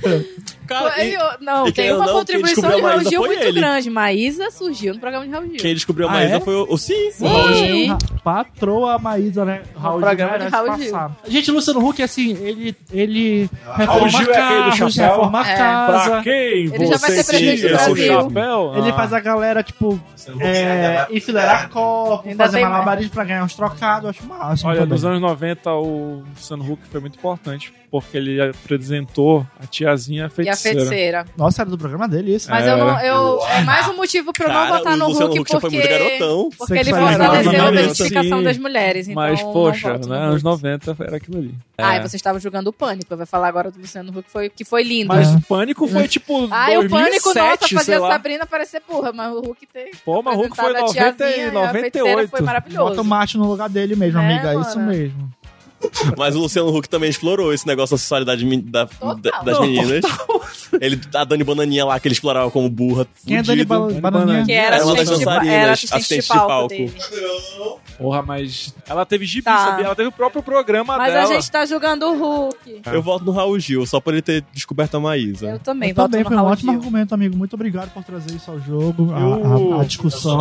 Cara, e Eu- Não, e tem uma não, contribuição de a Raul Gil muito ele. grande. Maísa surgiu no programa de Raul Gil. quem descobriu a Ah, Maísa é? foi o, o Sim, Sim. o Raul Gil. Patroa Maísa, né? Raul Gil programa de merece Raul Gil. passar. Gente, Luciano Huck, assim, ele, ele reforma Raul Gil é aquele do carros, chapéu? reforma a É. casa. Pra quem Ele já vai ser presidente do Brasil. chapéu? Ele Ah. faz a galera, tipo, é, enfileirar copo, Ainda fazer malabarismo pra ganhar uns trocados. Eu acho massa. Olha, nos anos 90 o Luciano Huck foi muito importante, porque ele apresentou a tiazinha E a feiticeira. feiticeira. Nossa, era do programa dele isso. Mas É. eu não. Eu, é mais um motivo pra eu não Cara, votar no Luciano Hulk Huck já foi porque. muito garotão. Porque ele fortaleceu a identificação das mulheres. Então Mas, poxa, voto né, Hulk. anos 90 era aquilo ali. Ah, e você estava jogando o Pânico. Vai falar agora do Luciano Huck, foi, que foi lindo. Mas É. o Pânico foi tipo Ah, e o 2007, Pânico, nossa, fazia a. Sabrina parecer burra, mas o Hulk tem. Pô, mas o Hulk foi apresentado a 90 tiazinha e a feiticeira 98. Foi maravilhoso. Bota o Marte no lugar dele mesmo, Né, amiga. É isso mesmo. (laughs) Mas o Luciano Huck também explorou esse negócio da sexualidade da- da- das Não, meninas. Ele, a Dani Bananinha lá, que ele explorava como burra. Quem é Dani fudido. Ba- Bananinha? Que era Era uma das assistente, de, dançarinas, era assistente, assistente de de palco, palco. dele. Porra, mas ela teve gibi, Tá. sabia? Ela teve o próprio programa Mas dela. a gente tá julgando o Hulk. Eu voto no Raul Gil, só por ele ter descoberto a Maísa. Eu também, Eu voto também, no foi um Raul ótimo Gil. argumento, amigo. Muito obrigado por trazer isso ao jogo, a- Eu- a, a discussão.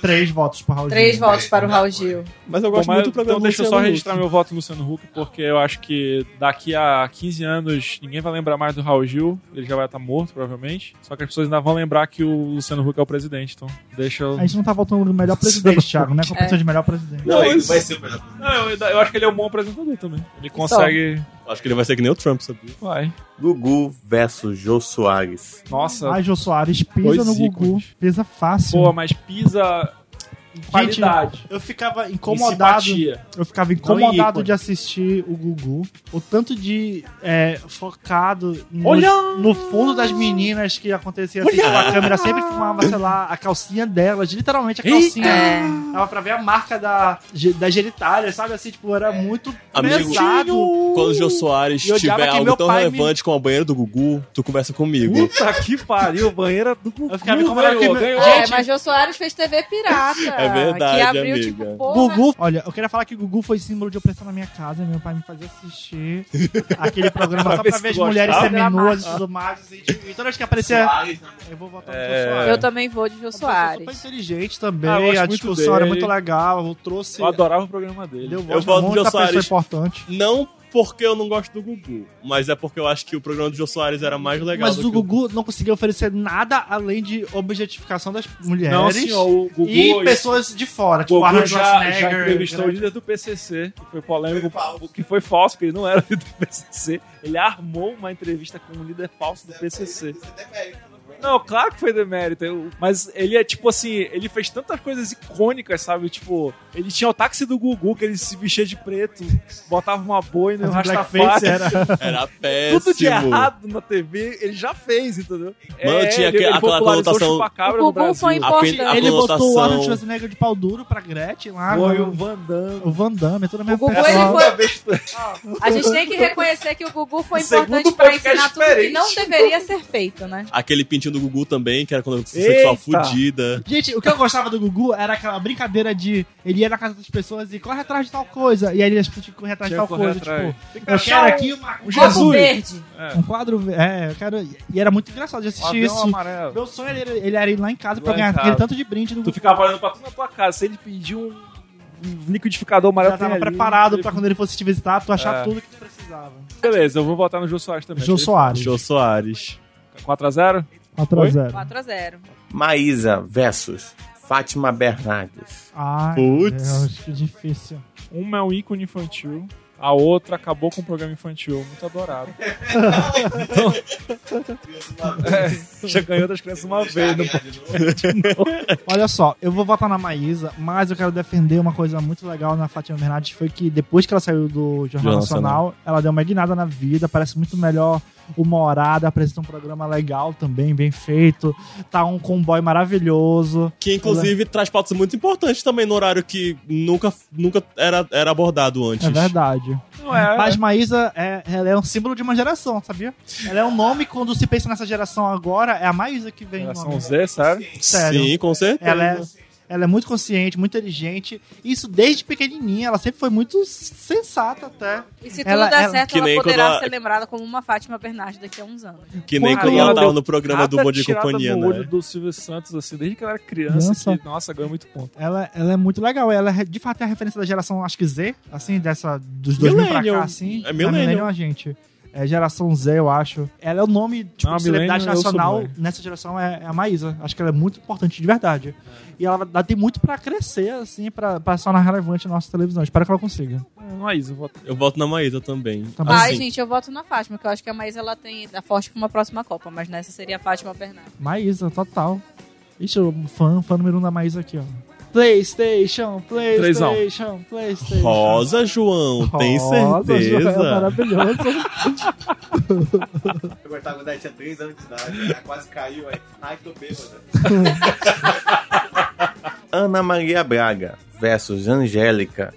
Três votos pro Raul Três Gil. votos para o Raul Gil. Mas eu Bom, gosto mas muito do programa então deixa eu só registrar meu voto no Luciano Huck, porque eu acho que daqui a 15 anos ninguém vai lembrar mais do Raul Gil, ele já vai estar morto, provavelmente. Só que as pessoas ainda vão lembrar que o Luciano Huck é o presidente, então deixa eu... A gente não tá votando no melhor presidente, Thiago, né? Competição de melhor presidente. Não, ele vai ser o melhor. Não, eu, eu acho que ele é um bom apresentador também. Ele consegue... Acho que ele vai ser que nem o Trump, sabia? Vai. Gugu versus Jô Soares. Nossa, Ai, Jô Soares, pisa Dois no Gugu. ícones. Pisa fácil. pô, mas pisa qualidade. Eu ficava incomodado. Eu ficava incomodado de assistir o Gugu. O tanto de é, focado no, no fundo das meninas que acontecia assim, tipo, a câmera sempre filmava, sei lá, a calcinha delas, literalmente a calcinha. É. Dava pra ver a marca da, ge- da genitália, sabe? Assim, tipo, era muito Amigo, pesado. Quando o Jô Soares tiver algo tão relevante como a banheira do Gugu, tu conversa comigo. Puta que pariu, banheira do Gugu. Eu ficava incomodado ganhou, que- ganhou. É, mas Jô Soares fez TV pirata. É verdade, Que abriu, amiga. tipo, porra. Gugu, olha, eu queria falar que Gugu foi símbolo de opressão na minha casa. Meu pai me fazia assistir (laughs) aquele programa só pra ver as mulheres seminuas e tudo mais. Assim, e toda vez que aparecia. Eu vou votar no É. Jô Soares. Eu também vou de super Soares. inteligente também, Ah, eu a muito discussão era muito legal, trouxe. Eu adorava o programa dele. Deu Eu voto no pessoa Soares. importante. Não porque eu não gosto do Gugu, mas é porque eu acho que o programa do Jô Soares era mais legal Mas do o que Gugu não conseguia oferecer nada além de objetificação das mulheres. Não, senhor, o Gugu... E pessoas de fora, O tipo Arnold já, já Schwarzenegger. entrevistou o líder do PCC, que foi polêmico, que foi falso, porque ele não era líder do PCC. Ele armou uma entrevista com um líder falso do PCC. Não, claro que foi demérito. eu- Mas ele é tipo assim, ele fez tantas coisas icônicas, sabe? Tipo, ele tinha o táxi do Gugu, que ele se vestia de preto, botava uma boina, um Mas o rastafari. Era. (laughs) Era péssimo. Tudo de errado na TV, ele já fez, entendeu? Mano, tinha ele, aque- ele aquela conotação- O no Gugu foi importante. a Ele botou o Arnold Schwarzenegger de pau duro pra Gretchen lá. Foi no- o Van Damme. o Van Damme, toda a minha O Gugu, pessoa. ele foi... A gente tem que reconhecer que o Gugu foi O importante pra ensinar tudo que não deveria ser feito, né? Aquele pintinho do Gugu também, que era quando sexual fudida. Gente, o que eu gostava do Gugu era aquela brincadeira de ele ia na casa das pessoas e corre atrás de tal coisa. E aí eles tinham que correr atrás de tal coisa. atrás. Tipo, Tem que eu quero aqui uma, um Jesus. verde. Um quadro. ve- É, eu quero. E era muito engraçado de assistir avião isso. amarelo. Meu sonho era, ele era ir lá em casa pra Lá em ganhar casa. aquele tanto de brinde do Tu Gugu. ficava olhando pra tudo na tua casa. Se ele pedir um, um liquidificador amarelo, já tava preparado pra quando ele fosse te visitar, tu achar É. tudo que tu precisava. Beleza, eu vou votar no Jô Soares também. Jô Soares. Jô Soares. 4x0? 4x0. 4x0. Maísa versus Fátima Bernardes. Ai, Putz. Deus, que difícil. Uma é um ícone infantil. A outra acabou com o programa infantil, muito adorado. (laughs) Então, é, já ganhou das crianças uma vez. Não pode. (laughs) Olha só, eu vou votar na Maísa, mas eu quero defender uma coisa muito legal na Fátima Bernardes, foi que depois que ela saiu do Jornal Jornal Nacional, ela deu uma guinada na vida, parece muito melhor humorada, apresenta um programa legal também, bem feito, tá um comboy maravilhoso. Que inclusive traz pautas muito importantes também no horário que nunca, nunca era, era abordado antes. É verdade. É, Mas Maísa é, ela é um símbolo de uma geração, sabia? Ela é um nome, quando se pensa nessa geração agora, é a Maísa que vem Geração. Z, sério? Sério. Sim, com certeza. Ela é, ela é muito consciente, muito inteligente. Isso desde pequenininha, ela sempre foi muito sensata até. E se tudo Ela- der ela- certo, Que ela poderá ela- ser lembrada como uma Fátima Bernardes daqui a uns anos. Que nem Porra, quando ela tava no programa do Bom de Companhia, no olho né? do Silvio Santos, assim, desde que ela era criança, Criança. que, nossa, ganhou muito ponto. Ela, ela é muito legal. Ela é, de fato é a referência da geração, acho que Z, assim, dessa, dos dois mil pra cá, assim. É millennial. millennial, gente. É geração Z, eu acho. Ela é o nome, tipo, Não, de celebridade nacional nessa geração é, é a Maísa. Acho que ela é muito importante, de verdade. E ela, ela tem muito pra crescer, assim, pra, pra se tornar relevante na nossa televisão. Espero que ela consiga. É isso, eu voto. Eu voto na Maísa também. Também. Ai, Assim, gente, eu voto na Fátima, que eu acho que a Maísa ela tem tá forte pra uma próxima Copa, mas nessa seria a Fátima Bernardes. Maísa, total. Ixi, eu fã, fã número um da Maísa aqui, ó. PlayStation, PlayStation, PlayStation. Rosa, João, tem Rosa, certeza? É maravilhoso. Eu gostava quando ela tinha 3 anos de idade, ela quase caiu aí. Ai, tô bêbada. Ana Maria Braga versus Angélica.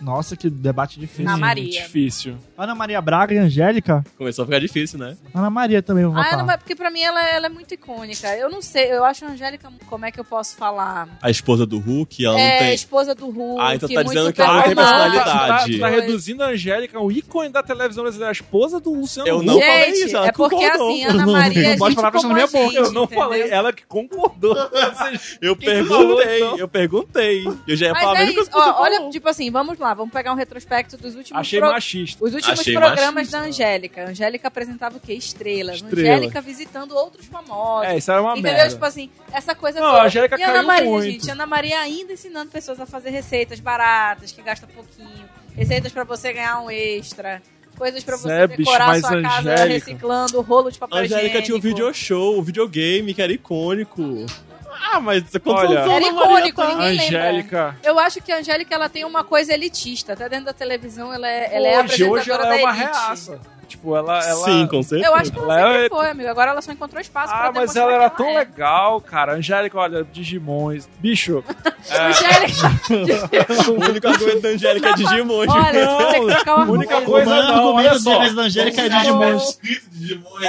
Nossa, que debate difícil. Na Hum, Maria. Difícil. Ana Maria Braga e Angélica. Começou a ficar difícil, né? Ana Maria também vou Ah, votar. não, mas porque pra mim ela, ela é muito icônica. Eu não sei, eu acho a Angélica, como é que eu posso falar? A esposa do Hulk, ela é, não tem. esposa do Hulk. Ah, então tá dizendo que ela não tem personalidade. Tu tá, tu tá reduzindo a Angélica, o ícone da televisão brasileira, a esposa do Luciano Eu não Gente, falei isso, ela é porque concordou. assim, Ana Maria Não é pode falar com isso como na minha boca. Eu não entendeu? falei, ela que concordou. Eu perguntei, então? eu perguntei. Eu já ia falar Mas a é mesma isso, ó, olha, tipo assim, vamos lá, vamos pegar um retrospecto dos últimos Achei pro- machista. Os últimos Achei programas machista. da Angélica. A Angélica apresentava o quê? Estrelas. Estrela. Angélica visitando outros famosos. É, isso era uma Entendeu? merda. Tipo assim, essa coisa Não, toda. a Angélica e Ana caiu Maria, muito. gente, Ana Maria ainda ensinando pessoas a fazer receitas baratas, que gastam pouquinho. Receitas pra você ganhar um extra. Coisas pra você bicho, decorar sua casa Angélica- reciclando rolo de A papel Angélica tinha o higiênico. video show, o videogame, que era icônico. Ah, mas quantos Olha, Era icônico, tá? ninguém lembra. Angélica. Eu acho que a Angélica ela tem uma coisa elitista. Até dentro da televisão ela é, ela é hoje, hoje apresentadora ela é da uma elite. reaça. Tipo, ela. ela... Sim, com certeza. Eu acho que ela Ela sempre é- foi, amigo. Agora ela só encontrou espaço pra Ah, mas ela era que tão é. legal, cara. Angélica, olha, Digimons. Bicho. (laughs) é, Angélica, (laughs) O único argumento da Angélica é Digimon. olha, vai ter que trocar o a única coisa O não, olha só. da Angélica é Digimons.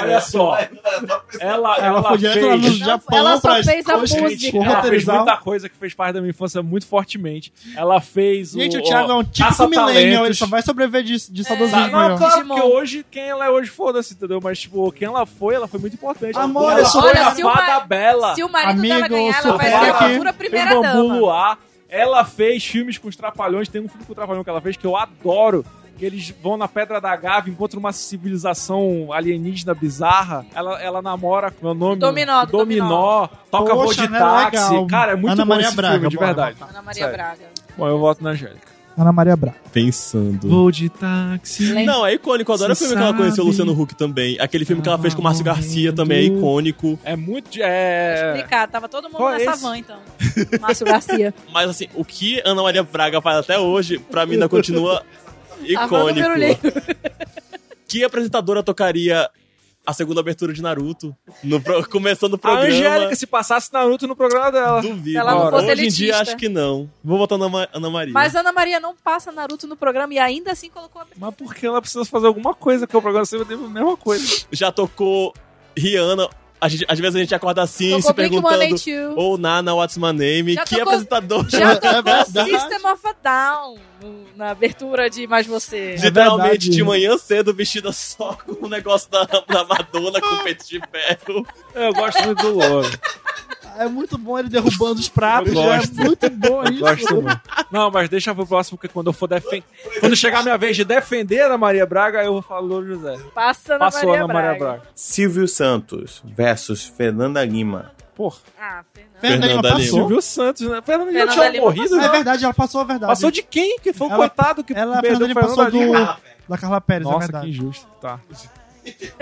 Olha só. Ela, ela, Ela foi direto lá no fez. Japão ela só pra fez a música. Ela fez muita coisa que fez parte da minha infância muito fortemente. Ela fez Gente, o. o Thiago é um Caça-talentos. millennial, ele só vai sobreviver de, de saudosismo. Não, claro, porque hoje, quem ela é hoje, foda-se, entendeu? Mas, tipo, quem ela foi, ela foi muito importante. Amor, ela foi Olha, a se o fada ma- bela. Se o marido Amigo, dela ganhar, ela vai ser a futura fez primeira Bambu dama. Luar. Ela fez filmes com os Trapalhões. Tem um filme com o Trapalhão que ela fez que eu adoro. Que eles vão na Pedra da Gávea, encontram uma civilização alienígena bizarra. Ela, ela namora com o meu nome. Dominó, do Dominó. Toca voo de né, táxi. Cara, é muito Ana bom Maria esse Braga, filme, de verdade. Ana Maria Sério. Braga. Bom, eu voto na Angélica. Ana Maria Braga. Pensando. Voo de táxi. Não, é icônico. Eu adoro o filme que ela conheceu o sabe. Luciano Huck também. Aquele filme que ela fez com o Márcio Garcia também é icônico. É muito. É... Explicar, tava todo mundo Qual é nessa esse? van, então. (laughs) Márcio Garcia. Mas assim, o que Ana Maria Braga faz até hoje, pra mim ainda continua (laughs) A van do icônico. Que apresentadora tocaria a segunda abertura de Naruto? No pro- (laughs) Começando o A programa. Angélica se passasse Naruto no programa dela. Duvido. Ela não fosse Hoje em dia elitista. acho que não. Vou botar Ana, Ma- Ana Maria. Mas Ana Maria não passa Naruto no programa e ainda assim colocou a Mas porque ela precisa fazer alguma coisa, porque o programa sempre teve a mesma coisa. Já tocou Rihanna. A gente- às vezes a gente acorda assim, Tocou se perguntando. 182. Ou Nana, What's My Name? Já que tocou- apresentador. Já (laughs) É tocou verdade. System of a Down na abertura de Mais Você. Literalmente verdade. de manhã cedo, vestida só com o negócio da, da Madonna com peito de ferro. Eu gosto muito do Louro. É muito bom ele derrubando os pratos. Gosto. É muito bom isso. Gosto muito. Não, mas deixa pro próximo, porque quando eu for defender. Quando chegar a minha vez de defender a Ana Maria Braga, eu vou falar Louro José. Passa Ana Passou a Maria Ana Braga. Maria Braga. Silvio Santos versus Fernanda Lima. Porra. Ah, Fernanda. Fernanda Lima Fernanda passou. Silvio Santos, né? Fernanda Lima Fernanda tinha Lima morrido, É né? verdade, ela passou a verdade. Passou de quem? Que foi o Ela- coitado que Ela, perdeu Fernanda Lima passou Fernanda do, Lima. da Carla Pérez, é Nossa, verdade. que injusto. Tá.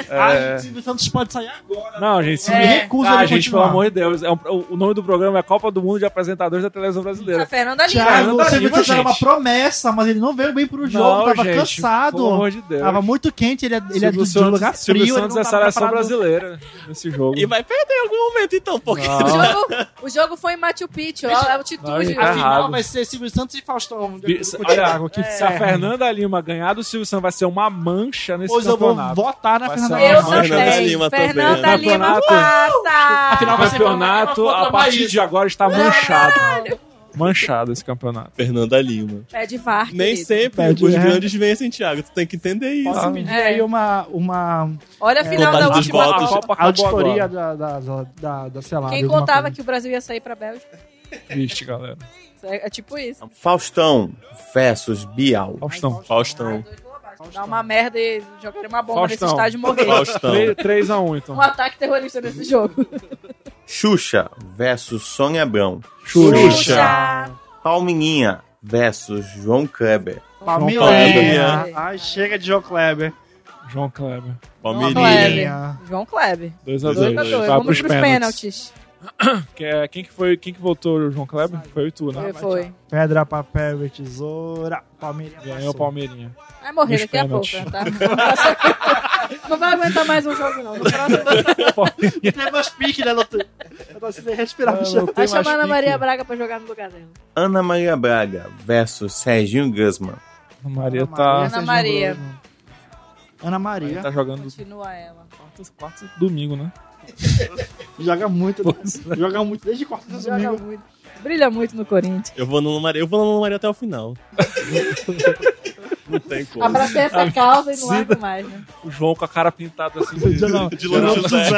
Ai, (laughs) É... Silvio Santos pode sair agora. Não, gente, se É. me recusa ah, a gente, continuar. pelo amor de Deus. É um- o, o nome do programa é Copa do Mundo de Apresentadores da Televisão A Brasileira. Fernanda Lima. Thiago, Fernanda o Silvio Lima, Santos era uma promessa, mas ele não veio bem pro jogo, tava gente, cansado. Pelo amor de Deus. Tava muito quente, ele é, ele é Silvio de, de um lugar Santos- frio. Silvio ele Santos não é tava seleção preparado. brasileira nesse jogo. E vai perder em algum momento, então, porque. Não. O jogo, o jogo foi em Machu Picchu, ó, a altitude. Não, gente, A tá final errado. vai ser Silvio Santos e Faustão. Olha, Thiago, que se a. Fernanda Lima ganhar do Silvio Santos, vai ser uma mancha nesse Pois eu vou campeonato. votar na Vai Fernanda Eu uma Lima. Fernanda também. Lima também. Fernanda Lima Campeonato. passa. Afinal, O vai ser campeonato, a partir de agora, está manchado. Manchado esse campeonato. Fernanda Lima. É de VAR, Nem querido. sempre Pede, os é. grandes vencem, Thiago. Tu tem que entender isso. Posso pedir É. aí uma, uma Olha a final Contagem da última votos. A Copa. Auditoria da, da, da, da, sei lá. Quem contava coisa. que o Brasil ia sair pra Bélgica? Triste, galera. É, é tipo isso. Faustão versus Bial. Faustão. Faustão. Dá uma merda e jogaria uma bomba nesse Faustão. estádio e morrer. Faustão. 3x1, então. Um ataque terrorista nesse jogo. Xuxa versus Sônia Abrão. Xuxa. Palmininha versus João Kleber. Palmeirinha. Kleber. Ai, chega de João Kleber. João Kleber. Palmeirinha. João Kleber. 2x2. Dois a 2 dois. a 2. Vai Vamos pros pros pênaltis. pênaltis. (coughs) É, quem que foi, quem que votou, João Kleber? Foi tu, né? Foi, foi. Pedra, papel e tesoura. Palmeirinha. Ganhou o. Palmeirinha. Vai morrer daqui a pouco, tá? Não vai aguentar mais um jogo, não. No próximo, (laughs) Tem mais pique, né, Lotu? Eu tô sem respirar Ah, não vai chamar a Ana. Maria Braga pra jogar no lugar dela. Ana Maria Braga versus Serginho Guzman. A Maria Ana tá, Ana Sérgio Maria. Ana Maria. tá jogando Continua ela. quarto, quarto domingo, né? Joga muito. joga muito desde quarta de Joga domingo. muito. Brilha muito no Corinthians. Eu vou no Ana Maria, eu vou no Ana Maria até o final. não tem como. Abracei essa causa e não largo mais, né? O João com a cara pintada assim. de- De Louro José.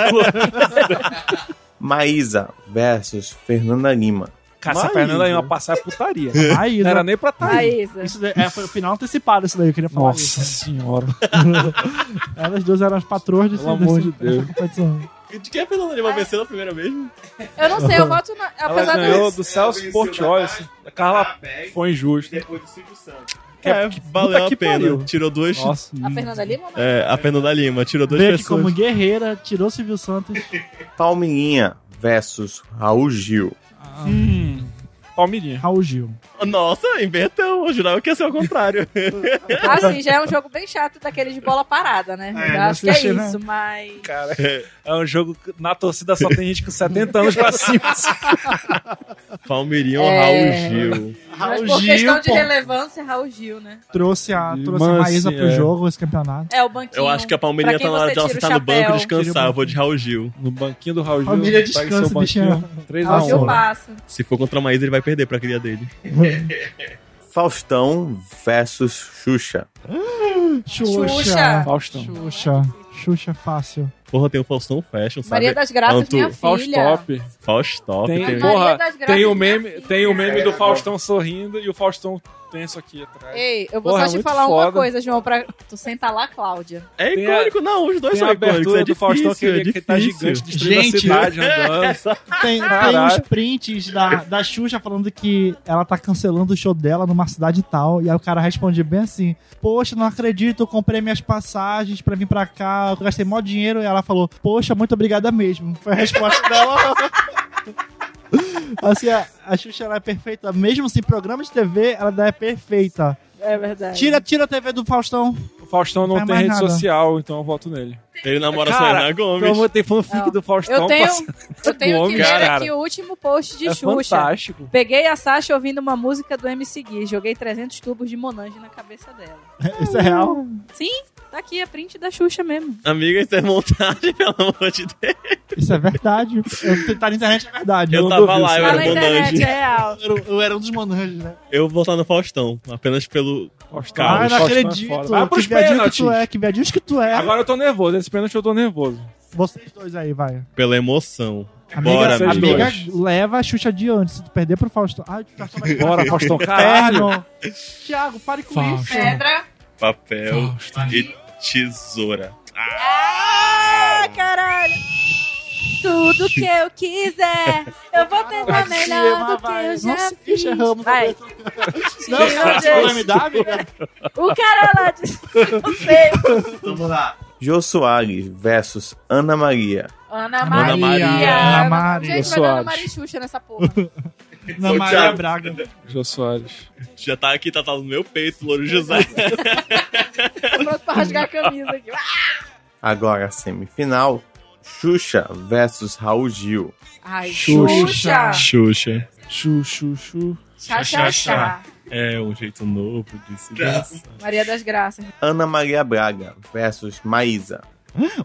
Maísa versus Fernanda Lima. Cara, essa Maísa. Fernanda ia passar é putaria. Maísa. Não era nem pra. Maísa. Isso daí, é, foi o final antecipado isso daí, eu queria falar Nossa isso. senhora. (laughs) Elas duas eram as patroas desse, Pelo amor desse- de Deus. De quem a Fernanda Lima venceu na primeira vez? Eu não sei, eu voto na. Ela Apesar ganhou do. do Celso Portioli. A Carla foi injusto. Depois do Silvio Santos. É, que- valeu puta a que pena. pariu. Tirou duas. Nossa. A Fernanda Lima não? É, a Fernanda Lima tirou duas aqui pessoas. como guerreira, tirou Silvio Santos. Palmeirinha versus Raul Gil. Hum. Palmeirinha. Raul Gil. Nossa, inverteu. Eu jurava que ia ser o contrário. (laughs) Assim, já é um jogo bem chato daquele de bola parada, né? É, Eu acho que é né? isso, mas. Cara, é um jogo que na torcida só tem gente com 70 anos pra cima. (laughs) Palmeirinho ou É. Raul Gil. Mas Raul por Gil, questão de pô, relevância, Raul Gil, né? trouxe a, trouxe a Mas, Maísa assim, pro é. jogo, esse campeonato. É o banquinho. Eu acho que a Palmeirinha tá na hora de ela sentar no banco e descansar. Eu vou de Raul Gil. No banquinho do Raul Gil. Palmeirinha pega descansa, seu banquinho. 3 a Raul Gil 1 passa. Se for contra a Maísa, ele vai perder pra cria dele. (laughs) (laughs) Faustão versus Xuxa. Xuxa. Xuxa. Faustão. Xuxa. Xuxa fácil. Porra, tem o Faustão Fashion, sabe? Maria das Graças, Tanto minha filha. Faustop. Faustop. Tem, Tem, porra, tem o meme, tem o meme do Faustão sorrindo e o Faustão tenso aqui atrás. Ei, eu vou Porra, só te muito falar uma foda. coisa, João, pra tu sentar lá, Cláudia. É icônico, não. Os dois Tem a são icônicos. abertura É do Faustão que, é ele, que tá gigante, destruindo Gente, a cidade (laughs) andando. Tem, tem uns prints da, da Xuxa falando que ela tá cancelando o show dela numa cidade tal. E aí o cara responde bem assim: Poxa, não acredito, eu comprei minhas passagens pra vir pra cá, eu gastei mó dinheiro. E ela falou: Poxa, muito obrigada mesmo. Foi a resposta (laughs) dela. assim, a, a Xuxa ela é perfeita. Mesmo sem programa de TV, ela é perfeita. É verdade. Tira, tira a TV do Faustão. O Faustão não Faz tem rede nada. social, então eu voto nele. Ele namora a Cara, Selena Gomes. Então tem fanfic Não. do Faustão. Eu tenho, eu tenho que ler cara. aqui o último post de É Xuxa. fantástico. Peguei a Sasha ouvindo uma música do MC Gui. Joguei 300 tubos de Monange na cabeça dela. (laughs) Isso é real. Sim, tá aqui a print da Xuxa mesmo. Amiga, isso é montagem, (laughs) pelo amor de Deus. Isso é verdade. Eu tentar na internet é verdade. Eu não tava duvido. lá, eu Tá era Monange. é real. Eu era- Eu era um dos monanges, né? Eu vou votar no Faustão, apenas pelo. Faustão, Carlos, não é acredito. Vai que viadinho que tu é, que viadinho que tu é. Agora eu tô nervoso. Esse pênalti eu tô nervoso. Vocês dois aí, vai. pela emoção. Amiga, Bora, vocês amiga dois. leva a Xuxa adiante. Se tu perder pro Faustão. Ai, tu Faustão (laughs) vai Bora, Faustão, caralho. Thiago, pare com Fausto. isso. Pedra. Papel e tesoura. Ah, caralho. Tudo que eu quiser, eu vou tentar melhor do que eu já Nossa, fiz. Erramos. Vai. Não, Meu você Deus. vai me dar, amiga? O cara lá disse, não sei. Vamos lá. Jô Soares versus Ana Maria. Ana Ana Maria. Maria. Ana Maria. Gente, vai dar (laughs) Ana. Maria e Xuxa nessa porra. Na Maria Braga. Jô Soares. Já tá aqui, tá, tá no meu peito, Louro José. (laughs) Pronto pra rasgar a camisa aqui. Agora a semifinal. Xuxa versus Raul Gil. Ai, Xuxa. Xuxa. Xuxa. Chu, chu, chu. É um jeito novo de se dançar. Maria das Graças. Ana Maria Braga versus Maísa.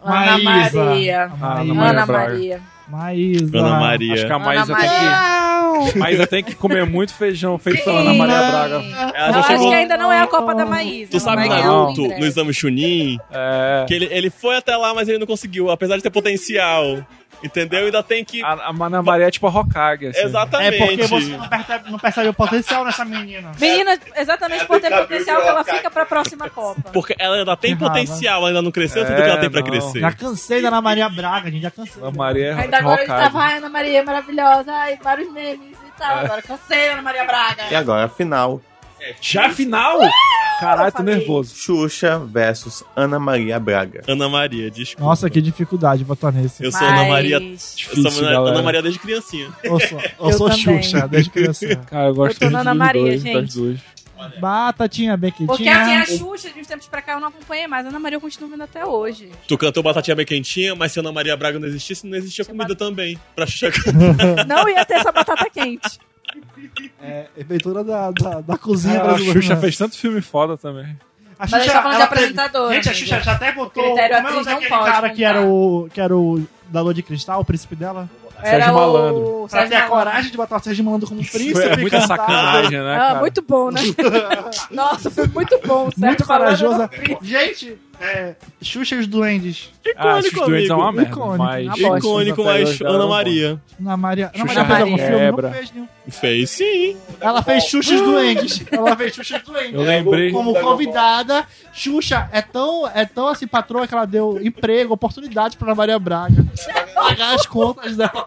Ana Maísa. Maria. Ana Maria Ana. Maria. Maísa. Ana Maria. Acho que a Ana Maísa tem Maria. que. Maísa tem que comer muito feijão feito pela Ana Sim. Maria Braga. Ela Eu já acho chegou- que ainda não é a Copa da Maísa. Tu sabe ganhar Naruto, no exame Chunin, É. que ele, ele foi até lá, mas ele não conseguiu, apesar de ter potencial. Entendeu? Ainda tem que. A, a Ana Maria é tipo a Hokage. Assim. É Exatamente. porque você não percebe, não percebe o potencial nessa menina. Menina, exatamente por ter potencial que ela fica pra próxima Copa. Porque ela ainda tem potencial, ainda não cresceu É, tudo que ela tem pra não. crescer. Já cansei da Ana Maria Braga, gente. Já cansei. Ana Maria é Ainda agora a gente tava, Ana Maria é maravilhosa, ai, vários memes e tal. Agora cansei da Ana Maria Braga. E agora a final. Já final? Caralho, tô nervoso. Xuxa versus Ana Maria Braga. Ana Maria, desculpa. Nossa, que dificuldade botar nesse. Eu sou Ana Maria. Eu Mas... Difícil, sou Ana. Ana Maria desde criancinha. Eu sou, eu Eu sou também. Xuxa, desde criança. (laughs) Cara, eu gosto Eu tô Ana Maria, dois, gente. das duas. Batatinha bem Porque assim, quentinha. a Xuxa, de uns tempos pra cá, eu não acompanhei mais. A Ana Maria eu continuo vendo até hoje. Tu cantou Batatinha Bem Quentinha, mas se Ana Maria Braga não existisse, não existia comida também. Pra Xuxa (laughs) Não ia ter essa batata quente. É, feitura da, da, da cozinha Ah, a. Xuxa fez tanto filme foda também. A Mas a gente tá falando de apresentador. Gente, a né, Xuxa já até botou. Critério como é o atriz não pode cara que contar. era o. que era o. Da Lua de Cristal, o príncipe dela? Era Sérgio o Malandro. Pra Sérgio ter a coragem de botar o Sérgio Malandro como príncipe. Foi é muita cantar. sacanagem, né, Ah, muito bom, né? (laughs) Nossa, foi muito bom. Sérgio Muito Malandro corajosa. príncipe. Gente, é, Xuxa e os Duendes. Ah, Icônico, doentes é uma amigo. merda, Icônico. mas... Icônico, mas Ana. Maria. Ana Maria. Ana Maria fez algum filme? Não fez nenhum. Fez sim. Ela fez Xuxa e os Duendes. Ela fez Xuxa e os Duendes. Eu lembrei. Como convidada, Xuxa é tão, é tão assim, patroa que ela deu emprego, oportunidade pra Ana Maria Braga. Pagar as contas dela.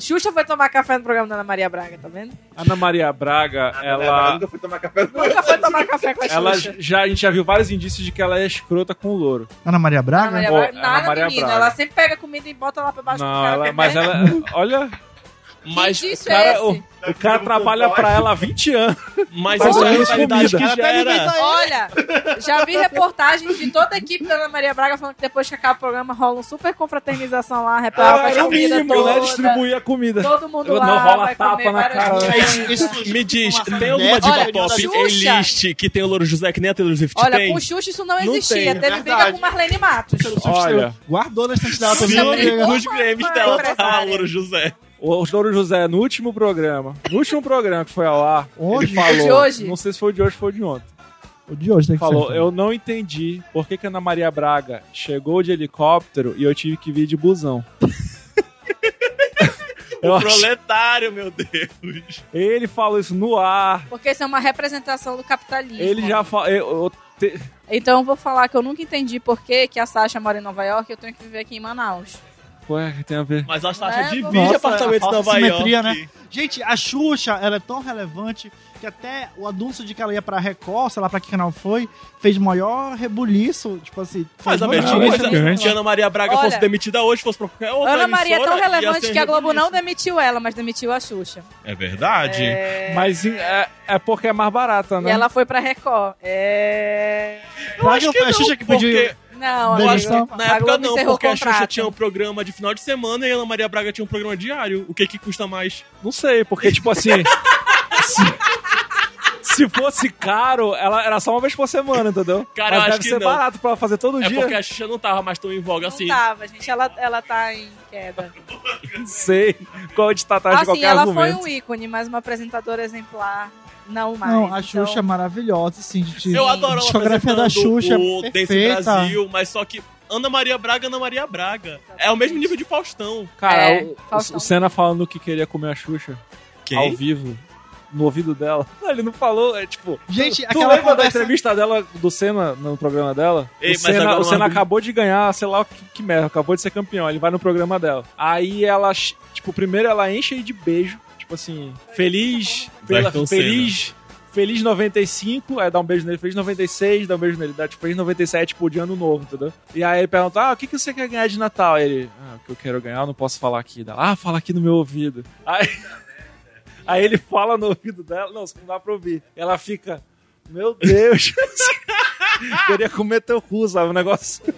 Xuxa foi tomar café no programa da Ana Maria Braga, tá vendo? Ana Maria Braga, ela... Nunca fui tomar café. Nunca foi tomar café com a Ela Xuxa. já, a gente já viu vários indícios de que ela é escrota com o louro. Ana Maria Ana Braga? Maria Pô, Braga, Ana nada, Maria menina. Braga. Ela sempre pega comida e bota lá pra baixo do Não, cara. ela, mas ela. Olha, Mas, o Isso é cara, esse. o, o cara trabalha pra ela há 20 anos. mas isso é a realidade que já era. alimenta Olha, já vi reportagens de toda a equipe da Ana Maria Braga falando que depois que acaba o programa rola um super confraternização lá, repara Ah, a é o comida mínimo, toda. né? Distribuir a comida. Todo mundo Não lá rola vai tapa comer na várias cara. coisas. Isso, Me diz, Uma tem alguma diva Olha, pop Xuxa. A-list que tem o Louro José que nem a Taylor Swift Olha, tem? com Xuxa isso não Não existia. tem, Teve briga com Marlene Matos. Olha, Guardou na estante dela também. Nos Grêmios Uma dela tá. Louro José. O Louro José, no último programa, no último programa que foi ao ar, Hoje? ele falou. De hoje? Não sei se foi de hoje ou foi de ontem. O de hoje tem que Falou, ser. eu não entendi por que, que a Ana Maria Braga chegou de helicóptero e eu tive que vir de busão. (laughs) eu O acho, proletário, meu Deus. ele falou isso no ar. Porque isso é uma representação do capitalismo. Ele já falou. Eu te- Então eu vou falar que eu nunca entendi por que, que a Sasha mora em Nova York e eu tenho que viver aqui em Manaus. Ué, que tem a ver? Mas a Sasha É, divide Nossa, apartamento a em falsa Nova simetria, né? Gente, a Xuxa, ela é tão relevante que até o anúncio de que ela ia pra Record, sei lá pra que canal foi, fez maior rebuliço, tipo assim... Mas a mesma Não, coisa, se Ana Maria Braga Olha, fosse demitida hoje, fosse pra qualquer outra Ana Maria é tão relevante que a Globo não rebuliço. demitiu ela, mas demitiu a Xuxa. É verdade. Mas é, é porque é mais barata, né? E ela foi pra Record. É. Será que foi a Xuxa que pediu... porque Não, Eu a acho Globo- que na época não, porque a Xuxa tinha um programa de final de semana e a Ana Maria Braga tinha um programa diário. O que que custa mais? Não sei, porque, tipo assim. (laughs) se, se fosse caro, ela era só uma vez por semana, entendeu? Cara, eu Mas acho deve que ser não. barato pra ela fazer todo É dia. porque a Xuxa não tava mais tão em voga Não assim. tava, gente. Ela, ela tá em queda. Não sei qual de tá atrás de assim, qualquer ela argumento. foi um ícone, mas uma apresentadora exemplar, não mais. Não, a Então, Xuxa é maravilhosa, assim, gente. Eu adoro a ela discografia da Xuxa o é Dance. Brasil, mas só que Ana Maria Braga, Ana Maria Braga. É o mesmo nível de Faustão. Cara, É, o, Faustão. o Senna falando que queria comer a Xuxa ao vivo, no ouvido dela. (laughs) Ele não falou, é tipo. Gente, Tu aquela lembra da entrevista dela do Senna no programa dela? Ei, o Senna, o Senna acabou de ganhar, sei lá o que, que merda, acabou de ser campeão. Ele vai no programa dela. Aí ela, tipo, primeiro ela enche ele de beijo, tipo assim, feliz, pela, feliz. Feliz 95, aí dá um beijo nele, feliz 96, dá um beijo nele, dá tipo feliz 97, tipo, de ano novo, entendeu? E aí ele pergunta, ah, o que, que você quer ganhar de Natal? Aí ele, ah, o que eu quero ganhar, eu não posso falar aqui. Ela, ah, fala aqui no meu ouvido. Aí, (laughs) aí ele fala no ouvido dela, não, não dá pra ouvir. Ela fica, meu Deus, (laughs) queria comer teu cu, sabe, o negócio. (laughs)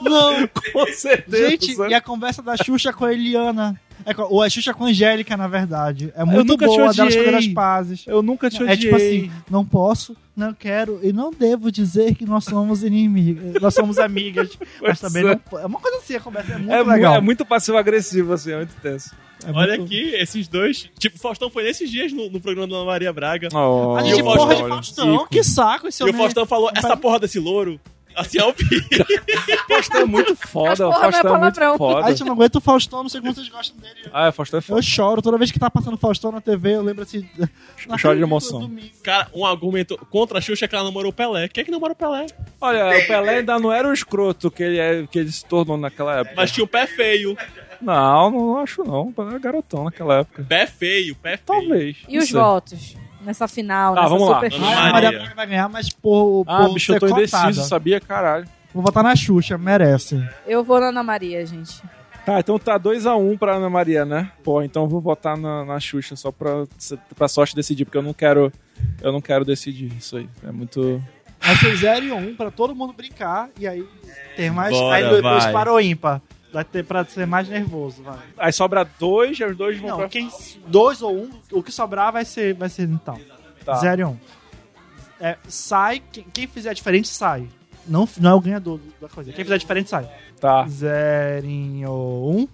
Não, Com certeza. gente, sabe? e a conversa da Xuxa com a Eliana. É, ou a Xuxa com a Angélica, na verdade. É muito boa delas fazendo as pazes. Eu nunca te odiei. É tipo assim, não posso, não quero e não devo dizer que nós somos inimigas, nós somos amigas, (laughs) mas também é. não po- é uma coisa assim, a conversa é muito é, legal. é muito passivo-agressivo, assim, é muito tenso. É Olha muito- aqui, esses dois. Tipo, Faustão foi nesses dias no, no programa da Ana Maria Braga. Oh, A gente o porra de Faustão, que saco esse E o homem. Faustão falou, essa porra desse louro. Assim, ao vivo. (laughs) Faustão é muito foda, o é Faustão é muito palavrão. A foda. gente não aguenta o Faustão, não sei como vocês gostam dele. Ah, o Faustão é Eu foda. choro toda vez que tá passando Faustão na TV, eu lembro assim. Eu choro de emoção. Cara, um argumento contra a Xuxa é que ela namorou o Pelé. Quem é que namorou o Pelé? Olha, o Pelé ainda não era o escroto que ele, é, que ele se tornou naquela época. Mas tinha o pé feio. Não, não acho não. Era garotão naquela época. Pé feio, pé feio. Talvez. E os sei. votos? nessa final, Tá, nessa vamos lá. super. Maria. Maria vai ganhar, mas por, Ah, por bicho, eu tô indeciso, sabia, caralho. Vou votar na Xuxa, merece. Eu vou na Ana Maria, gente. Tá, então tá 2x1 pra Ana Maria, né? Pô, então eu vou votar na, na Xuxa só pra, pra sorte decidir, porque eu não quero. Eu não quero decidir isso aí. É muito. Vai ser 0 e 1 um pra todo mundo brincar e aí ter mais. Bora, aí depois vai. para o ímpar. Vai ter pra ser mais nervoso, vai. Aí sobra dois os dois vão Não, pra. quem, dois ou um, o que sobrar vai ser, vai ser então. Tá. 0 e 1. Um. É, sai, quem, quem fizer diferente sai. Não, não é o ganhador da coisa. Quem fizer diferente sai. Tá. Zerinho um.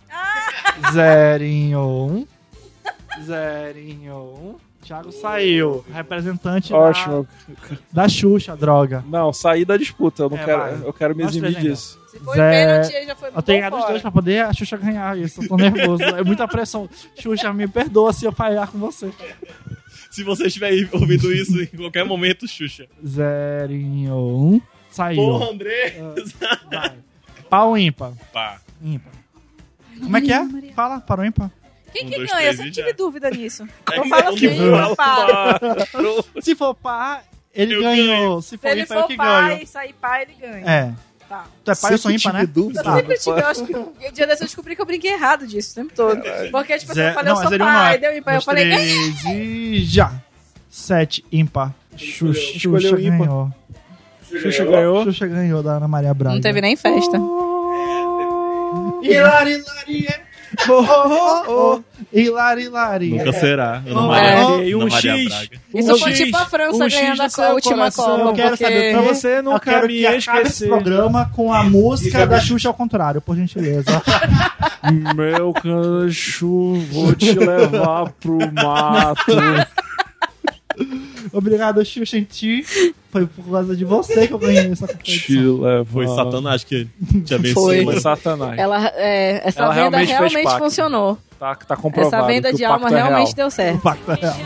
Zerinho um. Zerinho um. Thiago saiu. Representante da, Ótimo. da Xuxa, droga. Não, saí da disputa. Eu não É, quero. vai. Eu quero me eximir disso. Se for Zé- pênalti, aí já foi Eu tenho bom ganhado os fora. dois pra poder a Xuxa ganhar isso. Eu tô nervoso. É muita pressão. Xuxa, me perdoa se eu falhar com você. Se você estiver ouvindo isso em qualquer momento, Xuxa. Zerinho um. Saiu. Porra, André! Vai. Pau ímpar. Pá. Ímpar. Como é que é? Fala, para o ímpar. Quem Um, que dois, ganha? Eu sempre tive já. dúvida nisso. (laughs) É Eu falo assim, fala. pá. (laughs) Se for pá, ele Eu ganhou. Se Se for ele ímpar, eu for ganho. e sair pai, ele ganha. É. Tá. Tu é pai, eu sou ímpar, né? dúvida. Eu sempre tive, eu acho que um dia desse eu descobri que eu brinquei errado disso o tempo todo. Porque, tipo, assim, Zé- eu falei, não, eu sou não pai, é. deu ímpar. Eu falei, ganhei. e já. Sete, ímpar. Xuxa, Xuxa ímpar. ganhou. Xuxa ganhou. Xuxa ganhou da Ana Maria Braga. Não teve nem festa. Hilari, hilari, é. Oh, oh, oh, oh. Hilari, hilari. Nunca será. Ana Oh, Maria, é. E um X. Isso Um foi X, tipo a França um ganhando a, última coração. Copa. Eu quero porque... saber Pra você Eu nunca quero me que acabe esse esquecer. programa com a música da Xuxa ao contrário, por gentileza. (laughs) Meu cancho, vou te levar pro mato. (laughs) Obrigado, Xuxa, em ti. Foi por causa de você que eu ganhei (laughs) essa competição. levar. Foi Satanás que te (laughs) abençoou. Foi. Foi Satanás. Ela, é, essa Ela venda realmente realmente, funcionou. Tá, tá comprovado. Essa venda que de o alma pacto é real. realmente deu certo. O pacto é real.